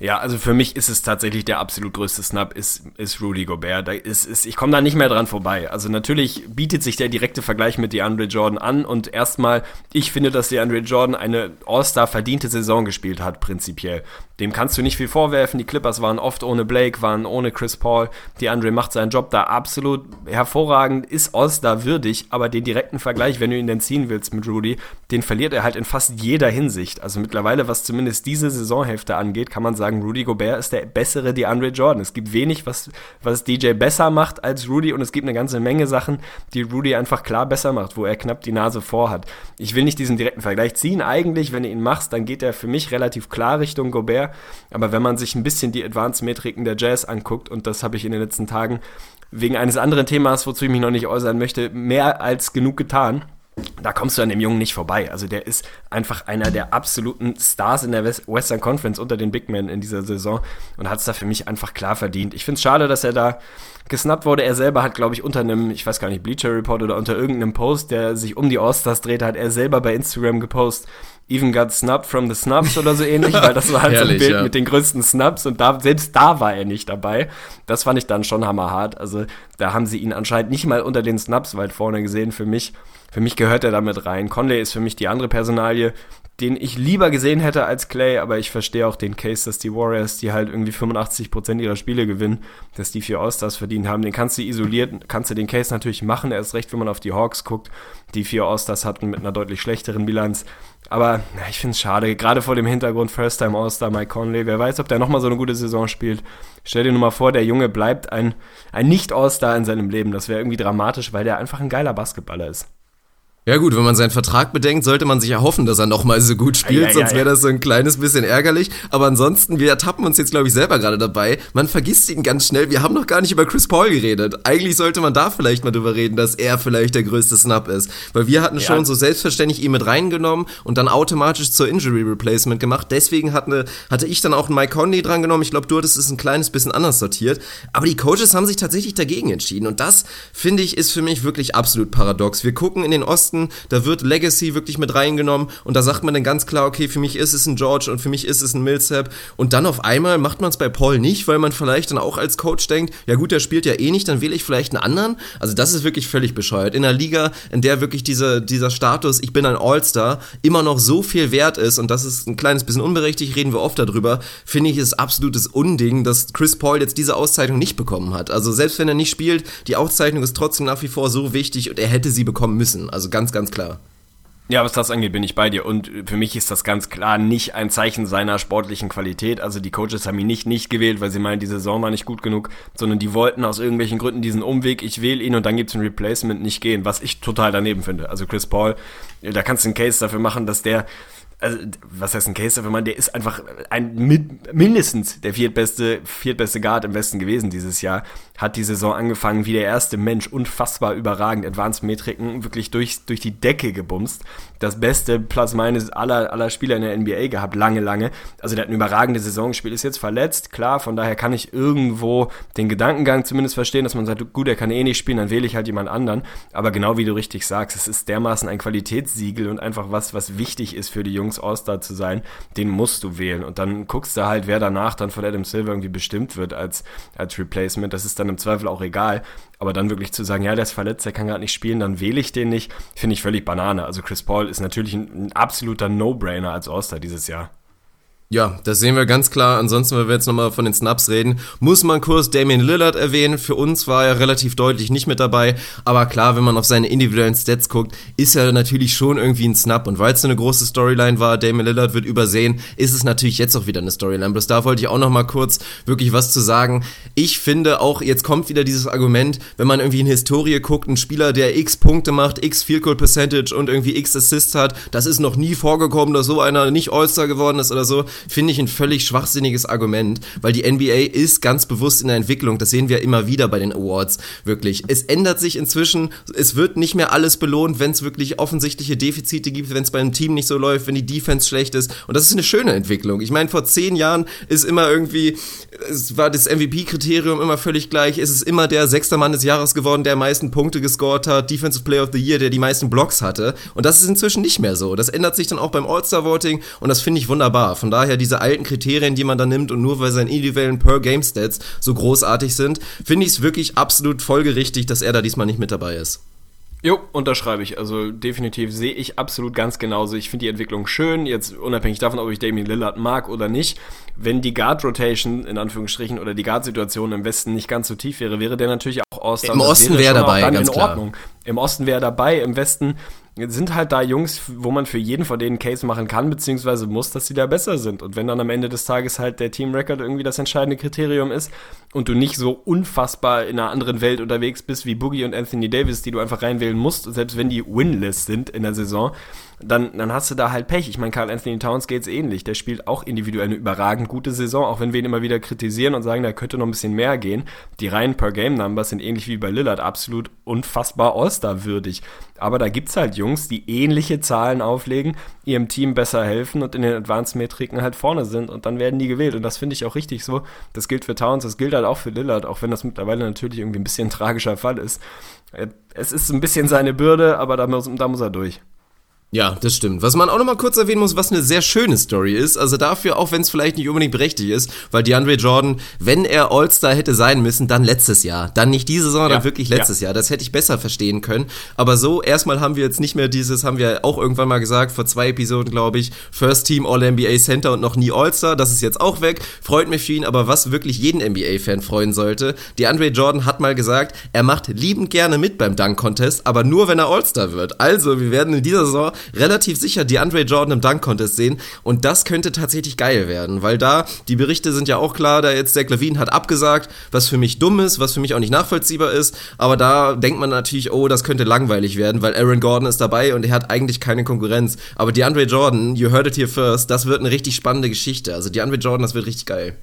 Ja, also für mich ist es tatsächlich der absolut größte Snap, ist, ist Rudy Gobert. Da ist, ist, ich komme da nicht mehr dran vorbei. Also natürlich bietet sich der direkte Vergleich mit DeAndre Jordan an und erstmal, ich finde, dass DeAndre Jordan eine All-Star verdiente Saison gespielt hat, prinzipiell. Dem kannst du nicht viel vorwerfen. Die Clippers waren oft ohne Blake, waren ohne Chris Paul. DeAndre macht seinen Job da absolut hervorragend, ist All-Star würdig, aber den direkten Vergleich, wenn du ihn denn ziehen willst mit Rudy, den verliert er halt in fast jeder Hinsicht. Also mittlerweile, was zumindest diese Saisonhälfte angeht, kann man sagen, sagen, Rudy Gobert ist der bessere DeAndre Jordan. Es gibt wenig, was, was DJ besser macht als Rudy und es gibt eine ganze Menge Sachen, die Rudy einfach klar besser macht, wo er knapp die Nase vor hat. Ich will nicht diesen direkten Vergleich ziehen. Eigentlich, wenn du ihn machst, dann geht er für mich relativ klar Richtung Gobert. Aber wenn man sich ein bisschen die Advanced-Metriken der Jazz anguckt, und das habe ich in den letzten Tagen wegen eines anderen Themas, wozu ich mich noch nicht äußern möchte, mehr als genug getan da kommst du an dem Jungen nicht vorbei. Also der ist einfach einer der absoluten Stars in der Western Conference unter den Big Men in dieser Saison und hat es da für mich einfach klar verdient. Ich finde es schade, dass er da gesnappt wurde. Er selber hat, glaube ich, unter einem, ich weiß gar nicht, Bleacher Report oder unter irgendeinem Post, der sich um die All-Stars dreht, hat er selber bei Instagram gepostet, even got snubbed from the snubs oder so ähnlich, weil das war halt Herrlich, so ein Bild ja. mit den größten Snubs und da, selbst da war er nicht dabei. Das fand ich dann schon hammerhart. Also da haben sie ihn anscheinend nicht mal unter den Snubs weit vorne gesehen für mich. Für mich gehört er damit rein. Conley ist für mich die andere Personalie, den ich lieber gesehen hätte als Clay, aber ich verstehe auch den Case, dass die Warriors, die halt irgendwie 85% ihrer Spiele gewinnen, dass die vier All-Stars verdient haben. Den kannst du isoliert, kannst du den Case natürlich machen, erst recht, wenn man auf die Hawks guckt. Die vier All-Stars hatten mit einer deutlich schlechteren Bilanz. Aber na, ich finde es schade, gerade vor dem Hintergrund First-Time All-Star Mike Conley. Wer weiß, ob der nochmal so eine gute Saison spielt. Stell dir nur mal vor, der Junge bleibt ein, ein Nicht-All-Star in seinem Leben. Das wäre irgendwie dramatisch, weil der einfach ein geiler Basketballer ist. Ja gut, wenn man seinen Vertrag bedenkt, sollte man sich ja hoffen, dass er nochmal so gut spielt, ja, ja, sonst wäre das so ein kleines bisschen ärgerlich. Aber ansonsten, wir ertappen uns jetzt, glaube ich, selber gerade dabei. Man vergisst ihn ganz schnell. Wir haben noch gar nicht über Chris Paul geredet. Eigentlich sollte man da vielleicht mal drüber reden, dass er vielleicht der größte Snap ist. Weil wir hatten schon so selbstverständlich ihn mit reingenommen und dann automatisch zur Injury Replacement gemacht. Deswegen hatte, hatte ich dann auch einen Mike Conley dran genommen. Ich glaube, du hattest es ein kleines bisschen anders sortiert. Aber die Coaches haben sich tatsächlich dagegen entschieden. Und das, finde ich, ist für mich wirklich absolut paradox. Wir gucken in den Osten Osten, da wird Legacy wirklich mit reingenommen und da sagt man dann ganz klar, okay, für mich ist es ein George und für mich ist es ein Millsap und dann auf einmal macht man es bei Paul nicht, weil man vielleicht dann auch als Coach denkt, ja gut, der spielt ja eh nicht, dann wähle ich vielleicht einen anderen. Also das ist wirklich völlig bescheuert. In einer Liga, in der wirklich diese, dieser Status, ich bin ein All-Star, immer noch so viel wert ist und das ist ein kleines bisschen unberechtigt, reden wir oft darüber, finde ich es absolutes Unding, dass Chris Paul jetzt diese Auszeichnung nicht bekommen hat. Also selbst wenn er nicht spielt, die Auszeichnung ist trotzdem nach wie vor so wichtig und er hätte sie bekommen müssen. Also ganz ganz, ganz klar. Ja, was das angeht, bin ich bei dir. Und für mich ist das ganz klar nicht ein Zeichen seiner sportlichen Qualität. Also die Coaches haben ihn nicht nicht gewählt, weil sie meinen, die Saison war nicht gut genug, sondern die wollten aus irgendwelchen Gründen diesen Umweg, ich wähle ihn und dann gibt es ein Replacement, nicht gehen, was ich total daneben finde. Also Chris Paul, da kannst du einen Case dafür machen, dass der also was heißt ein Case? Wenn man der ist einfach ein mit, mindestens der viertbeste viertbeste Guard im Westen gewesen dieses Jahr. Hat die Saison angefangen wie der erste Mensch. Unfassbar überragend. Advanced Metriken wirklich durch durch die Decke gebumst. Das beste Plus minus aller aller Spieler in der NBA gehabt. Lange lange. Also der hat eine überragende Saison gespielt. Ist jetzt verletzt. Klar von daher kann ich irgendwo den Gedankengang zumindest verstehen dass man sagt gut er kann eh nicht spielen dann wähle ich halt jemand anderen. Aber genau wie du richtig sagst es ist dermaßen ein Qualitätssiegel und einfach was was wichtig ist für die Jungs Jungs All-Star zu sein, den musst du wählen. Und dann guckst du halt, wer danach dann von Adam Silver irgendwie bestimmt wird als, als Replacement. Das ist dann im Zweifel auch egal. Aber dann wirklich zu sagen, ja, der ist verletzt, der kann gerade nicht spielen, dann wähle ich den nicht, finde ich völlig Banane. Also Chris Paul ist natürlich ein, ein absoluter No-Brainer als All-Star dieses Jahr. Ja, das sehen wir ganz klar. Ansonsten, wenn wir jetzt nochmal von den Snaps reden, muss man kurz Damian Lillard erwähnen. Für uns war er relativ deutlich nicht mit dabei. Aber klar, wenn man auf seine individuellen Stats guckt, ist er natürlich schon irgendwie ein Snap. Und weil es eine große Storyline war, Damian Lillard wird übersehen, ist es natürlich jetzt auch wieder eine Storyline. Bloß da wollte ich auch nochmal kurz wirklich was zu sagen. Ich finde auch, jetzt kommt wieder dieses Argument, wenn man irgendwie in Historie guckt, ein Spieler, der x Punkte macht, x Field Goal Percentage und irgendwie x Assists hat, das ist noch nie vorgekommen, dass so einer nicht All-Star geworden ist oder so finde ich ein völlig schwachsinniges Argument, weil die NBA ist ganz bewusst in der Entwicklung. Das sehen wir immer wieder bei den Awards, wirklich. Es ändert sich inzwischen, es wird nicht mehr alles belohnt, wenn es wirklich offensichtliche Defizite gibt, wenn es beim Team nicht so läuft, wenn die Defense schlecht ist. Und das ist eine schöne Entwicklung. Ich meine, vor zehn Jahren ist immer irgendwie, es war das MVP-Kriterium immer völlig gleich. Es ist immer der sechster Mann des Jahres geworden, der am meisten Punkte gescored hat, Defensive Player of the Year, der die meisten Blocks hatte. Und das ist inzwischen nicht mehr so. Das ändert sich dann auch beim All-Star-Voting und das finde ich wunderbar. Von daher diese alten Kriterien, die man da nimmt und nur weil seine individuellen Per-Game-Stats so großartig sind, finde ich es wirklich absolut folgerichtig, dass er da diesmal nicht mit dabei ist. Jo, unterschreibe ich. Also definitiv sehe ich absolut ganz genauso. Ich finde die Entwicklung schön, jetzt unabhängig davon, ob ich Damien Lillard mag oder nicht. Wenn die Guard-Rotation, in Anführungsstrichen, oder die Guard-Situation im Westen nicht ganz so tief wäre, wäre der natürlich auch All-Star. Im Osten wäre wär dabei, ganz in Ordnung. Klar. Im Osten wäre dabei, im Westen sind halt da Jungs, wo man für jeden von denen Case machen kann, beziehungsweise muss, dass sie da besser sind. Und wenn dann am Ende des Tages halt der Team Record irgendwie das entscheidende Kriterium ist und du nicht so unfassbar in einer anderen Welt unterwegs bist wie Boogie und Anthony Davis, die du einfach reinwählen musst, selbst wenn die winless sind in der Saison, dann, dann hast du da halt Pech. Ich meine, Carl Anthony Towns geht's ähnlich. Der spielt auch individuell eine überragend gute Saison, auch wenn wir ihn immer wieder kritisieren und sagen, da könnte noch ein bisschen mehr gehen. Die reinen Per-Game-Numbers sind ähnlich wie bei Lillard absolut unfassbar All-Star-würdig. Aber da gibt's halt Jungs, die ähnliche Zahlen auflegen, ihrem Team besser helfen und in den Advanced-Metriken halt vorne sind und dann werden die gewählt. Und das finde ich auch richtig so. Das gilt für Towns, das gilt halt auch für Lillard, auch wenn das mittlerweile natürlich irgendwie ein bisschen ein tragischer Fall ist. Es ist ein bisschen seine Bürde, aber da muss, da muss er durch. Ja, das stimmt. Was man auch nochmal kurz erwähnen muss, was eine sehr schöne Story ist, also dafür, auch wenn es vielleicht nicht unbedingt berechtigt ist, weil DeAndre Jordan, wenn er All-Star hätte sein müssen, dann letztes Jahr. Dann nicht diese Saison, ja, dann wirklich letztes ja. Jahr. Das hätte ich besser verstehen können. Aber so, erstmal haben wir jetzt nicht mehr dieses, haben wir auch irgendwann mal gesagt, vor zwei Episoden, glaube ich, First Team All-NBA Center und noch nie All-Star. Das ist jetzt auch weg. Freut mich für ihn, aber was wirklich jeden NBA-Fan freuen sollte, DeAndre Jordan hat mal gesagt, er macht liebend gerne mit beim Dunk-Contest, aber nur, wenn er All-Star wird. Also, wir werden in dieser Saison relativ sicher die Andre Jordan im Dunk Contest sehen. Und das könnte tatsächlich geil werden, weil da die Berichte sind ja auch klar, da jetzt Zach Levine hat abgesagt, was für mich dumm ist, was für mich auch nicht nachvollziehbar ist, aber da denkt man natürlich, oh, das könnte langweilig werden, weil Aaron Gordon ist dabei und er hat eigentlich keine Konkurrenz, aber die Andre Jordan, you heard it here first, das wird eine richtig spannende Geschichte, also die Andre Jordan, das wird richtig geil.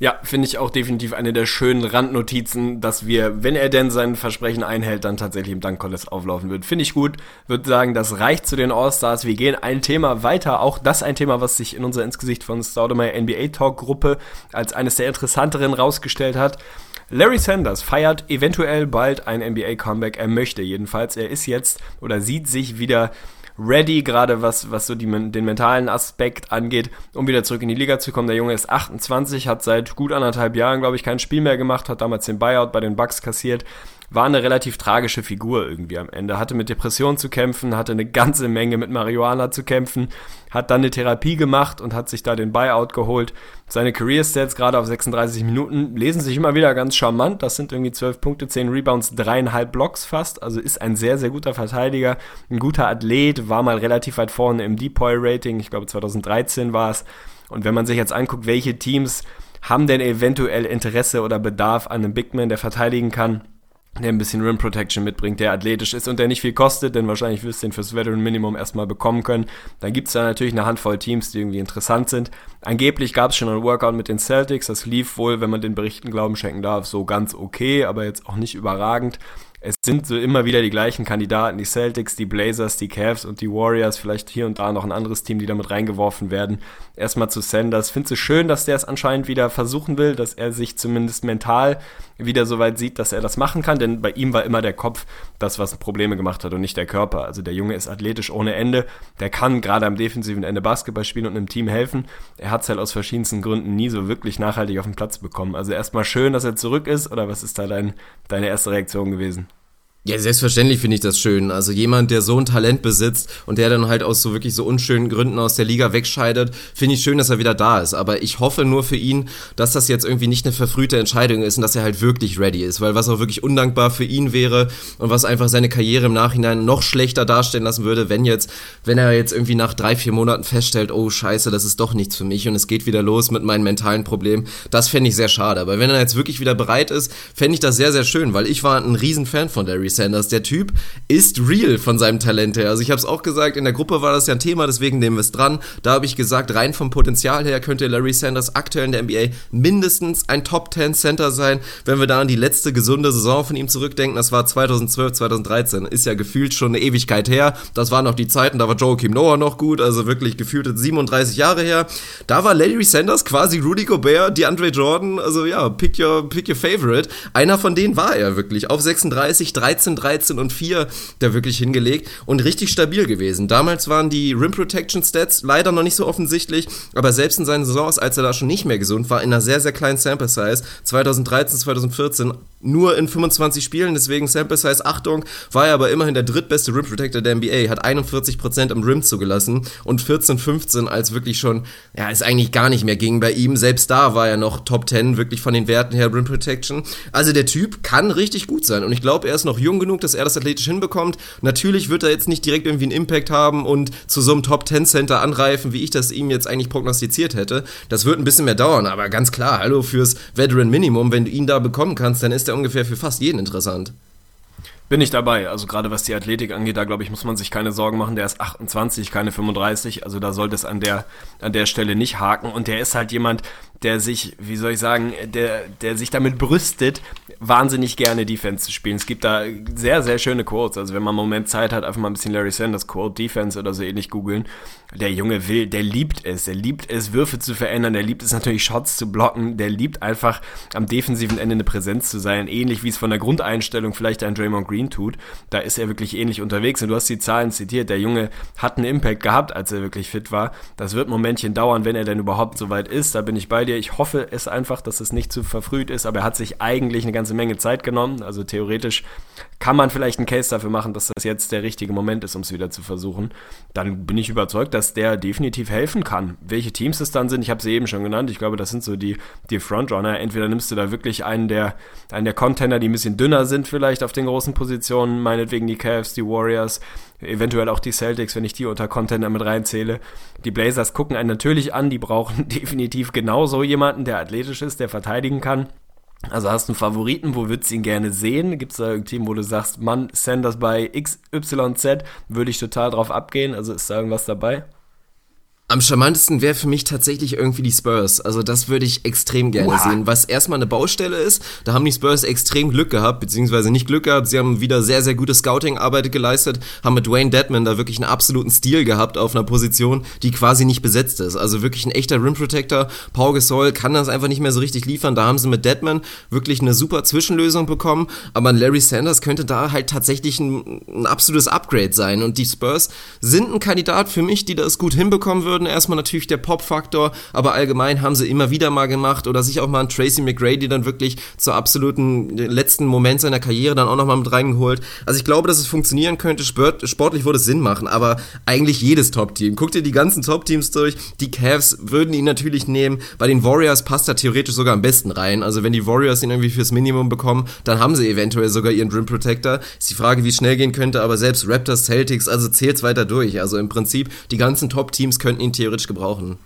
Ja, finde ich auch definitiv eine der schönen Randnotizen, dass wir, wenn er denn sein Versprechen einhält, dann tatsächlich im Dank-Contest auflaufen wird. Finde ich gut. Würde sagen, das reicht zu den All-Stars. Wir gehen ein Thema weiter. Auch das ein Thema, was sich in unser Insgesicht von Staudemeyer NBA Talk Gruppe als eines der interessanteren rausgestellt hat. Larry Sanders feiert eventuell bald ein NBA-Comeback. Er möchte jedenfalls. Er ist jetzt oder sieht sich wieder ready, gerade was, was so die, den mentalen Aspekt angeht, um wieder zurück in die Liga zu kommen. Der Junge ist 28, hat seit gut anderthalb Jahren, glaube ich, kein Spiel mehr gemacht, hat damals den Buyout bei den Bucks kassiert, war eine relativ tragische Figur irgendwie am Ende. Hatte mit Depressionen zu kämpfen, hatte eine ganze Menge mit Marihuana zu kämpfen, hat dann eine Therapie gemacht und hat sich da den Buyout geholt. Seine Career Stats gerade auf 36 Minuten lesen sich immer wieder ganz charmant. Das sind irgendwie 12 Punkte, 10 Rebounds, dreieinhalb Blocks fast. Also ist ein sehr, sehr guter Verteidiger, ein guter Athlet, war mal relativ weit vorne im Depoy Rating. Ich glaube 2013 war es. Und wenn man sich jetzt anguckt, welche Teams haben denn eventuell Interesse oder Bedarf an einem Big Man, der verteidigen kann, der ein bisschen Rim Protection mitbringt, der athletisch ist und der nicht viel kostet, denn wahrscheinlich wirst du den fürs Veteran Minimum erstmal bekommen können. Dann gibt es da natürlich eine Handvoll Teams, die irgendwie interessant sind. Angeblich gab es schon ein Workout mit den Celtics, das lief wohl, wenn man den Berichten Glauben schenken darf, so ganz okay, aber jetzt auch nicht überragend es sind so immer wieder die gleichen Kandidaten, die Celtics, die Blazers, die Cavs und die Warriors, vielleicht hier und da noch ein anderes Team, die damit reingeworfen werden. Erstmal zu Sanders. Findest du schön, dass der es anscheinend wieder versuchen will, dass er sich zumindest mental wieder so weit sieht, dass er das machen kann, denn bei ihm war immer der Kopf das, was Probleme gemacht hat und nicht der Körper. Also der Junge ist athletisch ohne Ende, der kann gerade am defensiven Ende Basketball spielen und einem Team helfen. Er hat es halt aus verschiedensten Gründen nie so wirklich nachhaltig auf den Platz bekommen. Also erstmal schön, dass er zurück ist oder was ist da dein, deine erste Reaktion gewesen? Ja, selbstverständlich finde ich das schön. Also jemand, der so ein Talent besitzt und der dann halt aus so wirklich so unschönen Gründen aus der Liga wegscheidet, finde ich schön, dass er wieder da ist. Aber ich hoffe nur für ihn, dass das jetzt irgendwie nicht eine verfrühte Entscheidung ist und dass er halt wirklich ready ist. Weil was auch wirklich undankbar für ihn wäre und was einfach seine Karriere im Nachhinein noch schlechter darstellen lassen würde, wenn jetzt, wenn er jetzt irgendwie nach drei, vier Monaten feststellt, oh scheiße, das ist doch nichts für mich und es geht wieder los mit meinen mentalen Problemen. Das fände ich sehr schade. Aber wenn er jetzt wirklich wieder bereit ist, fände ich das sehr, sehr schön, weil ich war ein Riesenfan von Larry Sanders. Der Typ ist real von seinem Talent her. Also ich habe es auch gesagt, in der Gruppe war das ja ein Thema, deswegen nehmen wir es dran. Da habe ich gesagt, rein vom Potenzial her könnte Larry Sanders aktuell in der NBA mindestens ein Top 10 Center sein. Wenn wir da an die letzte gesunde Saison von ihm zurückdenken, das war 2012, 2013, ist ja gefühlt schon eine Ewigkeit her. Das waren noch die Zeiten, da war Joakim Noah noch gut, also wirklich gefühlt 37 Jahre her. Da war Larry Sanders quasi Rudy Gobert, DeAndre Jordan, also ja, pick your, pick your favorite. Einer von denen war er wirklich. Auf 36, 13, 13 13 und 4 da wirklich hingelegt und richtig stabil gewesen. Damals waren die Rim Protection Stats leider noch nicht so offensichtlich, aber selbst in seinen Saisons, als er da schon nicht mehr gesund war, in einer sehr, sehr kleinen Sample Size, 2013, 2014, nur in 25 Spielen, deswegen Sample Size, Achtung, war er aber immerhin der drittbeste Rim Protector der NBA, hat 41% im Rim zugelassen und 14, 15 als wirklich schon, ja, es eigentlich gar nicht mehr ging bei ihm. Selbst da war er noch Top 10, wirklich von den Werten her Rim Protection. Also der Typ kann richtig gut sein und ich glaube, er ist noch jung genug, dass er das athletisch hinbekommt. Natürlich wird er jetzt nicht direkt irgendwie einen Impact haben und zu so einem Top 10 Center anreifen, wie ich das ihm jetzt eigentlich prognostiziert hätte. Das wird ein bisschen mehr dauern, aber ganz klar, hallo fürs Veteran Minimum, wenn du ihn da bekommen kannst, dann ist er ungefähr für fast jeden interessant. Bin ich dabei. Also gerade was die Athletik angeht, da glaube ich, muss man sich keine Sorgen machen. Der ist 28, keine 35. Also da sollte es an der, an der Stelle nicht haken. Und der ist halt jemand, der sich, wie soll ich sagen, der, der sich damit brüstet, wahnsinnig gerne Defense zu spielen. Es gibt da sehr, sehr schöne Quotes. Also wenn man einen Moment Zeit hat, einfach mal ein bisschen Larry Sanders Quote Defense oder so ähnlich googeln. Der Junge will, der liebt es. Der liebt es, Würfe zu verändern. Der liebt es natürlich, Shots zu blocken. Der liebt einfach, am defensiven Ende eine Präsenz zu sein. Ähnlich wie es von der Grundeinstellung vielleicht ein Draymond Green tut. Da ist er wirklich ähnlich unterwegs. Und du hast die Zahlen zitiert. Der Junge hat einen Impact gehabt, als er wirklich fit war. Das wird ein Momentchen dauern, wenn er denn überhaupt so weit ist. Da bin ich bei dir. Ich hoffe es einfach, dass es nicht zu verfrüht ist. Aber er hat sich eigentlich eine ganze Menge Zeit genommen. Also theoretisch kann man vielleicht einen Case dafür machen, dass das jetzt der richtige Moment ist, um es wieder zu versuchen. Dann bin ich überzeugt, dass der definitiv helfen kann. Welche Teams es dann sind, ich habe sie eben schon genannt. Ich glaube, das sind so die, die Frontrunner. Entweder nimmst du da wirklich einen der, einen der Contender, die ein bisschen dünner sind, vielleicht auf den großen Positionen, meinetwegen die Cavs, die Warriors, eventuell auch die Celtics, wenn ich die unter Contender mit reinzähle. Die Blazers gucken einen natürlich an, die brauchen definitiv genauso jemanden, der athletisch ist, der verteidigen kann. Also hast du einen Favoriten, wo würdest du ihn gerne sehen? Gibt es da ein Team, wo du sagst, Mann, Sanders bei XYZ, würde ich total drauf abgehen? Also ist da irgendwas dabei? Am charmantesten wäre für mich tatsächlich irgendwie die Spurs. Also das würde ich extrem gerne wow. sehen. Was erstmal eine Baustelle ist, da haben die Spurs extrem Glück gehabt, beziehungsweise nicht Glück gehabt. Sie haben wieder sehr, sehr gute Scouting-Arbeit geleistet, haben mit Dwayne Deadman da wirklich einen absoluten Stil gehabt auf einer Position, die quasi nicht besetzt ist. Also wirklich ein echter Rim Protector. Paul Gasol kann das einfach nicht mehr so richtig liefern. Da haben sie mit Deadman wirklich eine super Zwischenlösung bekommen. Aber Larry Sanders könnte da halt tatsächlich ein, ein absolutes Upgrade sein. Und die Spurs sind ein Kandidat für mich, die das gut hinbekommen würden würden. Erstmal natürlich der Pop-Faktor, aber allgemein haben sie immer wieder mal gemacht oder sich auch mal einen Tracy McGrady dann wirklich zur absoluten letzten Moment seiner Karriere dann auch nochmal mit reingeholt. Also ich glaube, dass es funktionieren könnte. Sportlich würde es Sinn machen, aber eigentlich jedes Top-Team. Guck dir die ganzen Top-Teams durch. Die Cavs würden ihn natürlich nehmen. Bei den Warriors passt er theoretisch sogar am besten rein. Also wenn die Warriors ihn irgendwie fürs Minimum bekommen, dann haben sie eventuell sogar ihren Rim Protector. Ist die Frage, wie es schnell gehen könnte, aber selbst Raptors, Celtics, also zählt's weiter durch. Also im Prinzip, die ganzen Top-Teams könnten ihn theoretisch gebrauchen.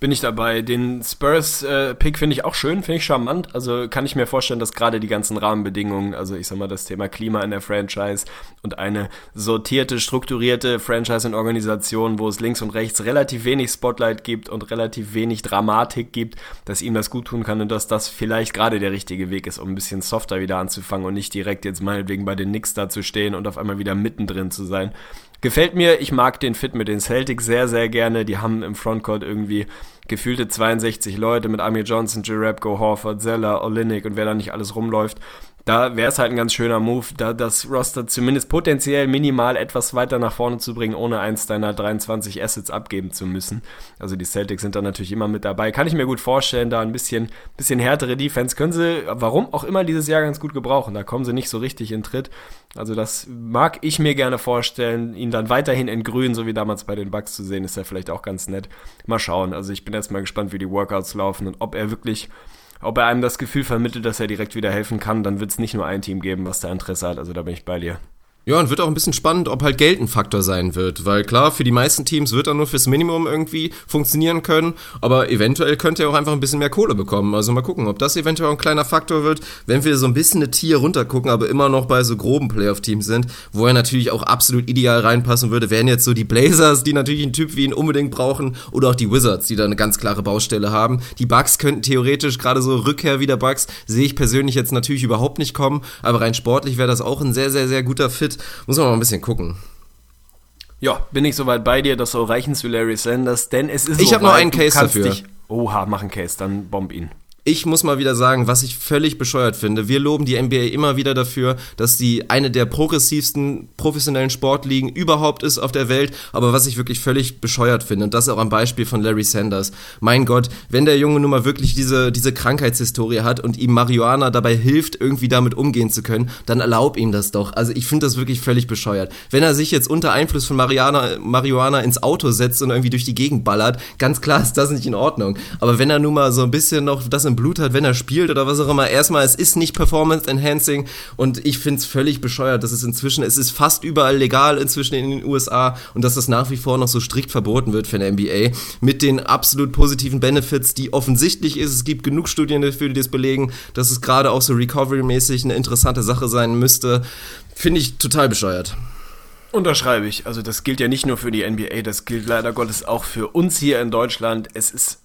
bin ich dabei. Den Spurs-Pick äh, finde ich auch schön, finde ich charmant. Also kann ich mir vorstellen, dass gerade die ganzen Rahmenbedingungen, also ich sag mal das Thema Klima in der Franchise und eine sortierte, strukturierte Franchise in Organisation, wo es links und rechts relativ wenig Spotlight gibt und relativ wenig Dramatik gibt, dass ihm das gut tun kann und dass das vielleicht gerade der richtige Weg ist, um ein bisschen softer wieder anzufangen und nicht direkt jetzt meinetwegen bei den Knicks da zu stehen und auf einmal wieder mittendrin zu sein. Gefällt mir, ich mag den Fit mit den Celtics sehr, sehr gerne. Die haben im Frontcourt irgendwie gefühlte 62 Leute mit Amir Johnson, Jerebko, Horford, Zeller, Olinik und wer da nicht alles rumläuft da wäre es halt ein ganz schöner Move, da das Roster zumindest potenziell minimal etwas weiter nach vorne zu bringen, ohne eins deiner 23 Assets abgeben zu müssen. Also die Celtics sind da natürlich immer mit dabei. Kann ich mir gut vorstellen, da ein bisschen, bisschen härtere Defense können sie, warum auch immer dieses Jahr ganz gut gebrauchen. Da kommen sie nicht so richtig in Tritt. Also das mag ich mir gerne vorstellen, ihn dann weiterhin in grün, so wie damals bei den Bucks zu sehen, ist ja vielleicht auch ganz nett. Mal schauen. Also ich bin jetzt mal gespannt, wie die Workouts laufen und ob er wirklich ob er einem das Gefühl vermittelt, dass er direkt wieder helfen kann, dann wird es nicht nur ein Team geben, was da Interesse hat. Also da bin ich bei dir. Ja, und wird auch ein bisschen spannend, ob halt Geld ein Faktor sein wird. Weil klar, für die meisten Teams wird er nur fürs Minimum irgendwie funktionieren können, aber eventuell könnte er auch einfach ein bisschen mehr Kohle bekommen. Also mal gucken, ob das eventuell ein kleiner Faktor wird, wenn wir so ein bisschen eine Tier runtergucken, aber immer noch bei so groben Playoff-Teams sind, wo er natürlich auch absolut ideal reinpassen würde, wären jetzt so die Blazers, die natürlich einen Typ wie ihn unbedingt brauchen, oder auch die Wizards, die da eine ganz klare Baustelle haben. Die Bucks könnten theoretisch gerade so Rückkehr wieder Bucks, sehe ich persönlich jetzt natürlich überhaupt nicht kommen, aber rein sportlich wäre das auch ein sehr, sehr, sehr guter Fit muss man mal ein bisschen gucken. Ja, bin ich soweit bei dir, das soll reichen zu Larry Sanders, denn es ist Ich habe noch einen Case dafür. Dich, oha, mach einen Case, dann bomb ihn ich muss mal wieder sagen, was ich völlig bescheuert finde. Wir loben die NBA immer wieder dafür, dass die eine der progressivsten professionellen Sportligen überhaupt ist auf der Welt. Aber was ich wirklich völlig bescheuert finde, und das auch am Beispiel von Larry Sanders. Mein Gott, wenn der Junge nun mal wirklich diese, diese Krankheitshistorie hat und ihm Marihuana dabei hilft, irgendwie damit umgehen zu können, dann erlaub ihm das doch. Also ich finde das wirklich völlig bescheuert. Wenn er sich jetzt unter Einfluss von Mariana, Marihuana ins Auto setzt und irgendwie durch die Gegend ballert, ganz klar ist das nicht in Ordnung. Aber wenn er nun mal so ein bisschen noch das im Blut hat, wenn er spielt oder was auch immer. Erstmal, es ist nicht Performance Enhancing und ich finde es völlig bescheuert, dass es inzwischen, es ist fast überall legal inzwischen in den USA und dass das nach wie vor noch so strikt verboten wird für eine NBA mit den absolut positiven Benefits, die offensichtlich ist. Es gibt genug Studien dafür, die das belegen, dass es gerade auch so Recovery-mäßig eine interessante Sache sein müsste. Finde ich total bescheuert. Unterschreibe ich. Also das gilt ja nicht nur für die NBA, das gilt leider Gottes auch für uns hier in Deutschland. Es ist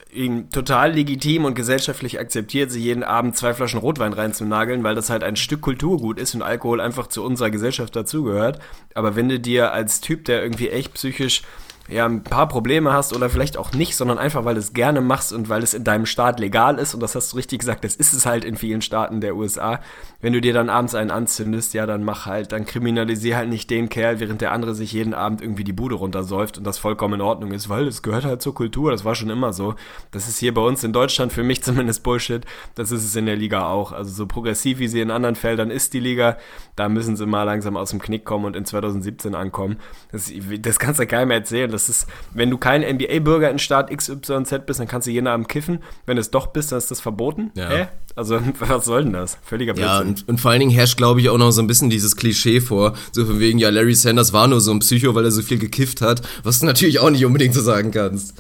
total legitim und gesellschaftlich akzeptiert, sich jeden Abend zwei Flaschen Rotwein reinzunageln, weil das halt ein Stück Kulturgut ist und Alkohol einfach zu unserer Gesellschaft dazugehört. Aber wenn du dir als Typ, der irgendwie echt psychisch ja, ein paar Probleme hast oder vielleicht auch nicht, sondern einfach, weil du es gerne machst und weil es in deinem Staat legal ist und das hast du richtig gesagt, das ist es halt in vielen Staaten der USA. Wenn du dir dann abends einen anzündest, ja, dann mach halt, dann kriminalisier halt nicht den Kerl, während der andere sich jeden Abend irgendwie die Bude runtersäuft und das vollkommen in Ordnung ist, weil es gehört halt zur Kultur, das war schon immer so. Das ist hier bei uns in Deutschland für mich zumindest Bullshit, das ist es in der Liga auch. Also so progressiv wie sie in anderen Feldern ist die Liga, da müssen sie mal langsam aus dem Knick kommen und in 2017 ankommen. Das, das kannst du keinem erzählen das ist, wenn du kein NBA-Bürger in Staat XYZ bist, dann kannst du jeden Abend kiffen. Wenn du es doch bist, dann ist das verboten. Ja. Hä? Also, was soll denn das? Völliger Blödsinn. Ja, und, und vor allen Dingen herrscht, glaube ich, auch noch so ein bisschen dieses Klischee vor. So von wegen, ja, Larry Sanders war nur so ein Psycho, weil er so viel gekifft hat. Was du natürlich auch nicht unbedingt so sagen kannst.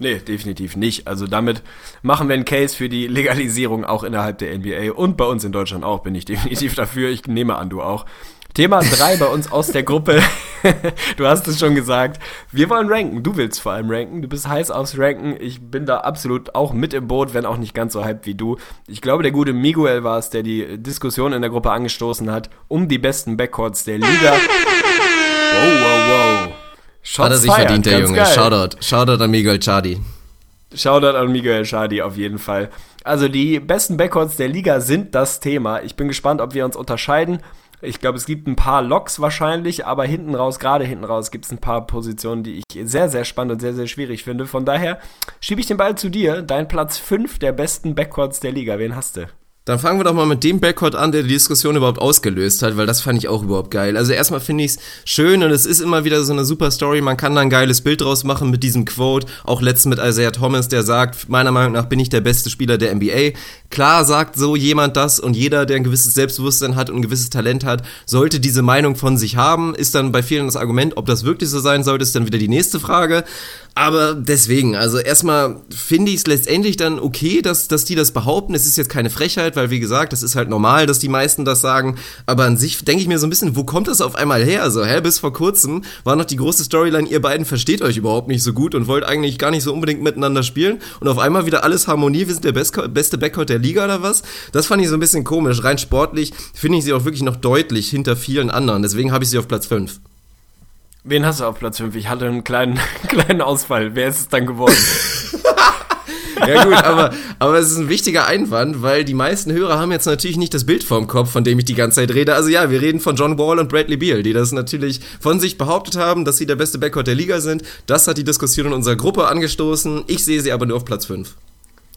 Nee, definitiv nicht. Also damit machen wir einen Case für die Legalisierung auch innerhalb der NBA und bei uns in Deutschland auch, bin ich definitiv dafür. Ich nehme an, du auch. Thema 3 bei uns aus der Gruppe. du hast es schon gesagt. Wir wollen ranken. Du willst vor allem ranken. Du bist heiß aufs Ranken. Ich bin da absolut auch mit im Boot, wenn auch nicht ganz so hyped wie du. Ich glaube, der gute Miguel war es, der die Diskussion in der Gruppe angestoßen hat um die besten Backcourts der Liga. Wow, wow, wow. Shots Hat er sich feiert. verdient, der Junge. Geil. Shoutout. Shoutout an Miguel Chadi. Shoutout an Miguel Chadi auf jeden Fall. Also die besten Backcourts der Liga sind das Thema. Ich bin gespannt, ob wir uns unterscheiden. Ich glaube, es gibt ein paar Loks wahrscheinlich, aber hinten raus, gerade hinten raus, gibt es ein paar Positionen, die ich sehr, sehr spannend und sehr, sehr schwierig finde. Von daher schiebe ich den Ball zu dir. Dein Platz 5 der besten Backcourts der Liga. Wen hast du? Dann fangen wir doch mal mit dem Backcourt an, der die Diskussion überhaupt ausgelöst hat, weil das fand ich auch überhaupt geil. Also erstmal finde ich es schön und es ist immer wieder so eine super Story. Man kann da ein geiles Bild draus machen mit diesem Quote. Auch letztens mit Isaiah Thomas, der sagt, meiner Meinung nach bin ich der beste Spieler der NBA. Klar sagt so jemand das und jeder, der ein gewisses Selbstbewusstsein hat und ein gewisses Talent hat, sollte diese Meinung von sich haben. Ist dann bei vielen das Argument, ob das wirklich so sein sollte, ist dann wieder die nächste Frage. Aber deswegen, also erstmal finde ich es letztendlich dann okay, dass, dass die das behaupten. Es ist jetzt keine Frechheit, weil wie gesagt, es ist halt normal, dass die meisten das sagen. Aber an sich denke ich mir so ein bisschen, wo kommt das auf einmal her? So, hä, bis vor kurzem war noch die große Storyline, ihr beiden versteht euch überhaupt nicht so gut und wollt eigentlich gar nicht so unbedingt miteinander spielen. Und auf einmal wieder alles Harmonie, wir sind der beste Backcourt der Liga oder was? Das fand ich so ein bisschen komisch. Rein sportlich finde ich sie auch wirklich noch deutlich hinter vielen anderen. Deswegen habe ich sie auf Platz 5. Wen hast du auf Platz 5? Ich hatte einen kleinen, kleinen Ausfall. Wer ist es dann geworden? ja gut, aber, aber es ist ein wichtiger Einwand, weil die meisten Hörer haben jetzt natürlich nicht das Bild vorm Kopf, von dem ich die ganze Zeit rede. Also ja, wir reden von John Wall und Bradley Beal, die das natürlich von sich behauptet haben, dass sie der beste Backcourt der Liga sind. Das hat die Diskussion in unserer Gruppe angestoßen. Ich sehe sie aber nur auf Platz 5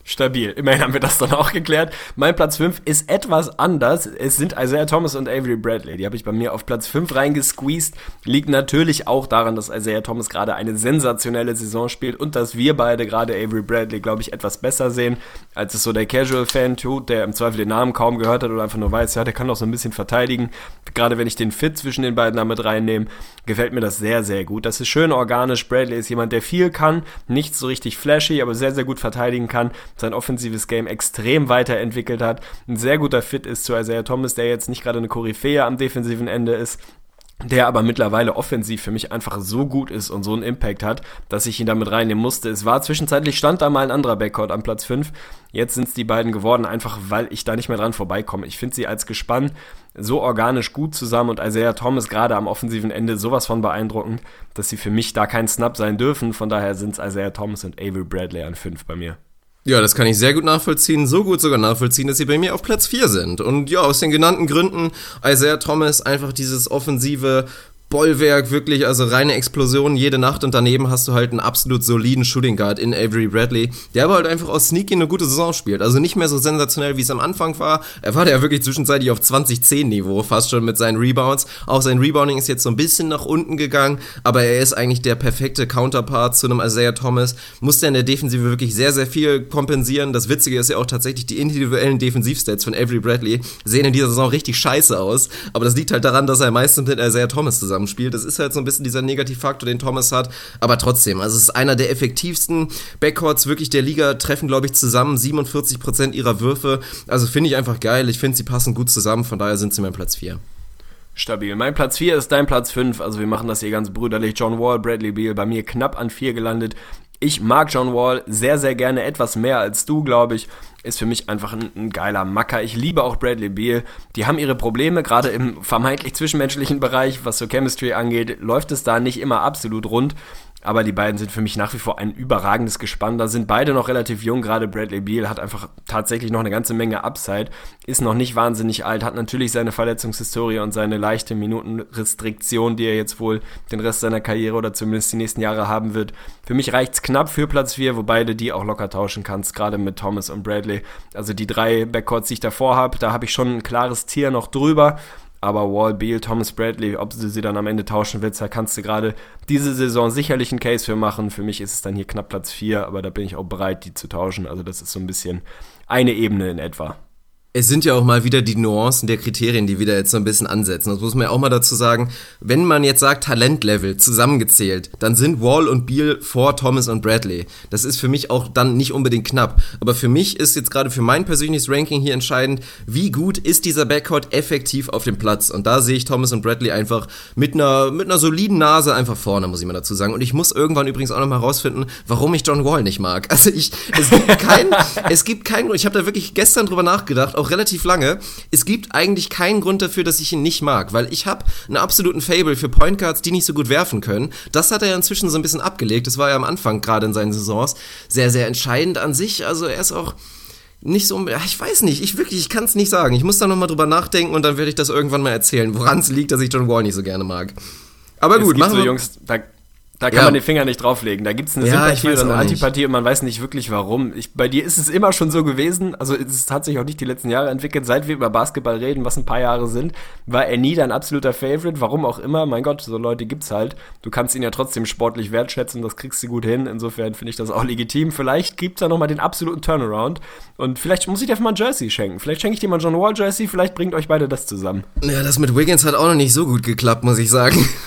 stabil. Immerhin haben wir das dann auch geklärt. Mein Platz 5 ist etwas anders. Es sind Isaiah Thomas und Avery Bradley. Die habe ich bei mir auf Platz 5 reingesqueezed. Liegt natürlich auch daran, dass Isaiah Thomas gerade eine sensationelle Saison spielt und dass wir beide gerade Avery Bradley, glaube ich, etwas besser sehen, als es so der Casual-Fan tut, der im Zweifel den Namen kaum gehört hat oder einfach nur weiß, ja, der kann doch so ein bisschen verteidigen. Gerade wenn ich den Fit zwischen den beiden damit reinnehme, gefällt mir das sehr, sehr gut. Das ist schön organisch. Bradley ist jemand, der viel kann, nicht so richtig flashy, aber sehr, sehr gut verteidigen kann sein offensives Game extrem weiterentwickelt hat, ein sehr guter Fit ist zu Isaiah Thomas, der jetzt nicht gerade eine Koryphäe am defensiven Ende ist, der aber mittlerweile offensiv für mich einfach so gut ist und so einen Impact hat, dass ich ihn damit reinnehmen musste. Es war zwischenzeitlich, stand da mal ein anderer Backcourt am Platz 5. Jetzt sind es die beiden geworden, einfach weil ich da nicht mehr dran vorbeikomme. Ich finde sie als Gespann so organisch gut zusammen und Isaiah Thomas gerade am offensiven Ende sowas von beeindruckend, dass sie für mich da kein Snap sein dürfen. Von daher sind es Isaiah Thomas und Avery Bradley an 5 bei mir. Ja, das kann ich sehr gut nachvollziehen. So gut sogar nachvollziehen, dass sie bei mir auf Platz 4 sind. Und ja, aus den genannten Gründen, Isaiah Thomas einfach dieses offensive Bollwerk, wirklich, also reine Explosion jede Nacht und daneben hast du halt einen absolut soliden Shooting Guard in Avery Bradley, der aber halt einfach aus Sneaky eine gute Saison spielt. Also nicht mehr so sensationell, wie es am Anfang war. Er war ja wirklich zwischenzeitlich auf 2010-Niveau, fast schon mit seinen Rebounds. Auch sein Rebounding ist jetzt so ein bisschen nach unten gegangen, aber er ist eigentlich der perfekte Counterpart zu einem Isaiah Thomas. Musste in der Defensive wirklich sehr, sehr viel kompensieren. Das Witzige ist ja auch tatsächlich, die individuellen Defensivstats von Avery Bradley sehen in dieser Saison richtig scheiße aus. Aber das liegt halt daran, dass er meistens mit Isaiah Thomas zusammen zusammenspielt. Das ist halt so ein bisschen dieser Negativfaktor, den Thomas hat. Aber trotzdem, also es ist einer der effektivsten Backcourts wirklich der Liga, treffen, glaube ich, zusammen 47 Prozent ihrer Würfe. Also finde ich einfach geil. Ich finde, sie passen gut zusammen. Von daher sind sie mein Platz 4. Stabil. Mein Platz 4 ist dein Platz 5. Also wir machen das hier ganz brüderlich. John Wall, Bradley Beal bei mir knapp an 4 gelandet. Ich mag John Wall sehr, sehr gerne, etwas mehr als du, glaube ich. Ist für mich einfach ein, ein, geiler Macker. Ich liebe auch Bradley Beal. Die haben ihre Probleme, gerade im vermeintlich zwischenmenschlichen Bereich, was so Chemistry angeht, läuft es da nicht immer absolut rund. Aber die beiden sind für mich nach wie vor ein überragendes Gespann. Da sind beide noch relativ jung. Gerade Bradley Beal hat einfach tatsächlich noch eine ganze Menge Upside. Ist noch nicht wahnsinnig alt, hat natürlich seine Verletzungshistorie und seine leichte Minutenrestriktion, die er jetzt wohl den Rest seiner Karriere oder zumindest die nächsten Jahre haben wird. Für mich reicht's knapp für Platz 4, wobei du die auch locker tauschen kannst, gerade mit Thomas und Bradley. Also die drei Backcourts, die ich davor habe, da habe ich schon ein klares Tier noch drüber. Aber Wall, Beal, Thomas Bradley, ob du sie dann am Ende tauschen willst, da kannst du gerade diese Saison sicherlich einen Case für machen. Für mich ist es dann hier knapp Platz 4, aber da bin ich auch bereit, die zu tauschen. Also das ist so ein bisschen eine Ebene in etwa. Es sind ja auch mal wieder die Nuancen der Kriterien, die wieder jetzt so ein bisschen ansetzen. Das muss man ja auch mal dazu sagen. Wenn man jetzt sagt Talentlevel zusammengezählt, dann sind Wall und Beal vor Thomas und Bradley. Das ist für mich auch dann nicht unbedingt knapp. Aber für mich ist jetzt gerade für mein persönliches Ranking hier entscheidend, wie gut ist dieser Backcourt effektiv auf dem Platz. Und da sehe ich Thomas und Bradley einfach mit einer, mit einer soliden Nase einfach vorne, muss ich mal dazu sagen. Und ich muss irgendwann übrigens auch noch mal rausfinden, warum ich John Wall nicht mag. Also ich, es gibt kein, es gibt keinen, ich habe da wirklich gestern drüber nachgedacht, auch relativ lange. Es gibt eigentlich keinen Grund dafür, dass ich ihn nicht mag, weil ich habe einen absoluten Fable für Point Guards, die nicht so gut werfen können. Das hat er ja inzwischen so ein bisschen abgelegt. Das war ja am Anfang gerade in seinen Saisons sehr, sehr entscheidend an sich. Also er ist auch nicht so, ich weiß nicht, ich wirklich, ich kann es nicht sagen. Ich muss da nochmal drüber nachdenken und dann werde ich das irgendwann mal erzählen, woran es liegt, dass ich John Wall nicht so gerne mag. Aber gut, machen so wir. Jungs, da da kann ja. man den Finger nicht drauflegen. Da gibt es eine ja, Sympathie oder eine Antipathie und man weiß nicht wirklich warum. Ich, bei dir ist es immer schon so gewesen, also es hat sich auch nicht die letzten Jahre entwickelt, seit wir über Basketball reden, was ein paar Jahre sind, war er nie dein absoluter Favorite, warum auch immer. Mein Gott, so Leute gibt's halt. Du kannst ihn ja trotzdem sportlich wertschätzen, das kriegst du gut hin. Insofern finde ich das auch legitim. Vielleicht gibt's da nochmal den absoluten Turnaround und vielleicht muss ich dir einfach mal ein Jersey schenken. Vielleicht schenke ich dir mal ein John Wall Jersey, vielleicht bringt euch beide das zusammen. Ja, das mit Wiggins hat auch noch nicht so gut geklappt, muss ich sagen.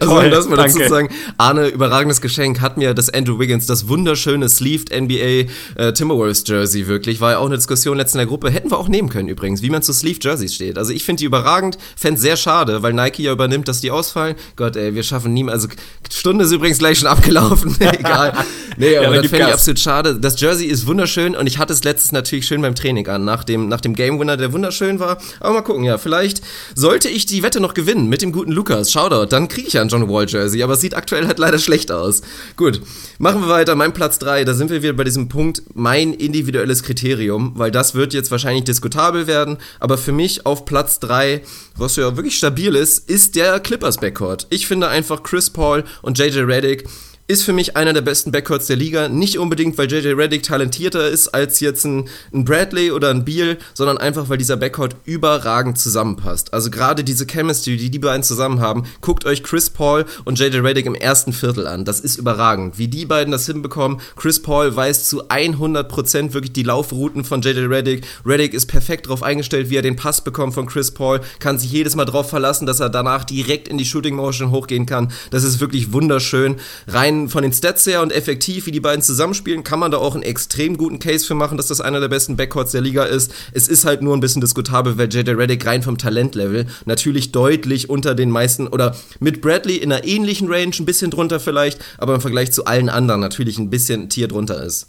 Also Toll, das mal dazu zu sagen, Arne, überragendes Geschenk, hat mir das Andrew Wiggins, das wunderschöne Sleeved NBA äh, Timberwolves Jersey wirklich, war ja auch eine Diskussion letztens in der Gruppe, hätten wir auch nehmen können übrigens, wie man zu Sleeved Jerseys steht. Also ich finde die überragend, fände sehr schade, weil Nike ja übernimmt, dass die ausfallen. Gott ey, wir schaffen nie mehr, also Stunde ist übrigens gleich schon abgelaufen, egal. Nee, aber ja, das fände ich absolut schade. Das Jersey ist wunderschön und ich hatte es letztens natürlich schön beim Training an, nach dem, nach dem Game Winner, der wunderschön war. Aber mal gucken, ja, vielleicht sollte ich die Wette noch gewinnen mit dem guten Lukas, Shoutout, dann kriege ich ja ein John Wall Jersey, aber es sieht aktuell halt leider schlecht aus. Gut, machen wir weiter. Mein Platz 3, da sind wir wieder bei diesem Punkt, mein individuelles Kriterium, weil das wird jetzt wahrscheinlich diskutabel werden, aber für mich auf Platz 3, was ja wirklich stabil ist, ist der Clippers Backcourt. Ich finde einfach Chris Paul und JJ Redick ist für mich einer der besten Backcourts der Liga. Nicht unbedingt, weil JJ Reddick talentierter ist als jetzt ein, ein Bradley oder ein Beal, sondern einfach, weil dieser Backcourt überragend zusammenpasst. Also gerade diese Chemistry, die die beiden zusammen haben, guckt euch Chris Paul und JJ Reddick im ersten Viertel an. Das ist überragend. Wie die beiden das hinbekommen. Chris Paul weiß zu 100% wirklich die Laufrouten von JJ Reddick. Reddick ist perfekt darauf eingestellt, wie er den Pass bekommt von Chris Paul. Kann sich jedes Mal darauf verlassen, dass er danach direkt in die Shooting Motion hochgehen kann. Das ist wirklich wunderschön. Rein rein von den Stats her und effektiv, wie die beiden zusammenspielen, kann man da auch einen extrem guten Case für machen, dass das einer der besten Backcourts der Liga ist. Es ist halt nur ein bisschen diskutabel, weil JJ Reddick rein vom Talentlevel natürlich deutlich unter den meisten oder mit Bradley in einer ähnlichen Range, ein bisschen drunter vielleicht, aber im Vergleich zu allen anderen natürlich ein bisschen Tier drunter ist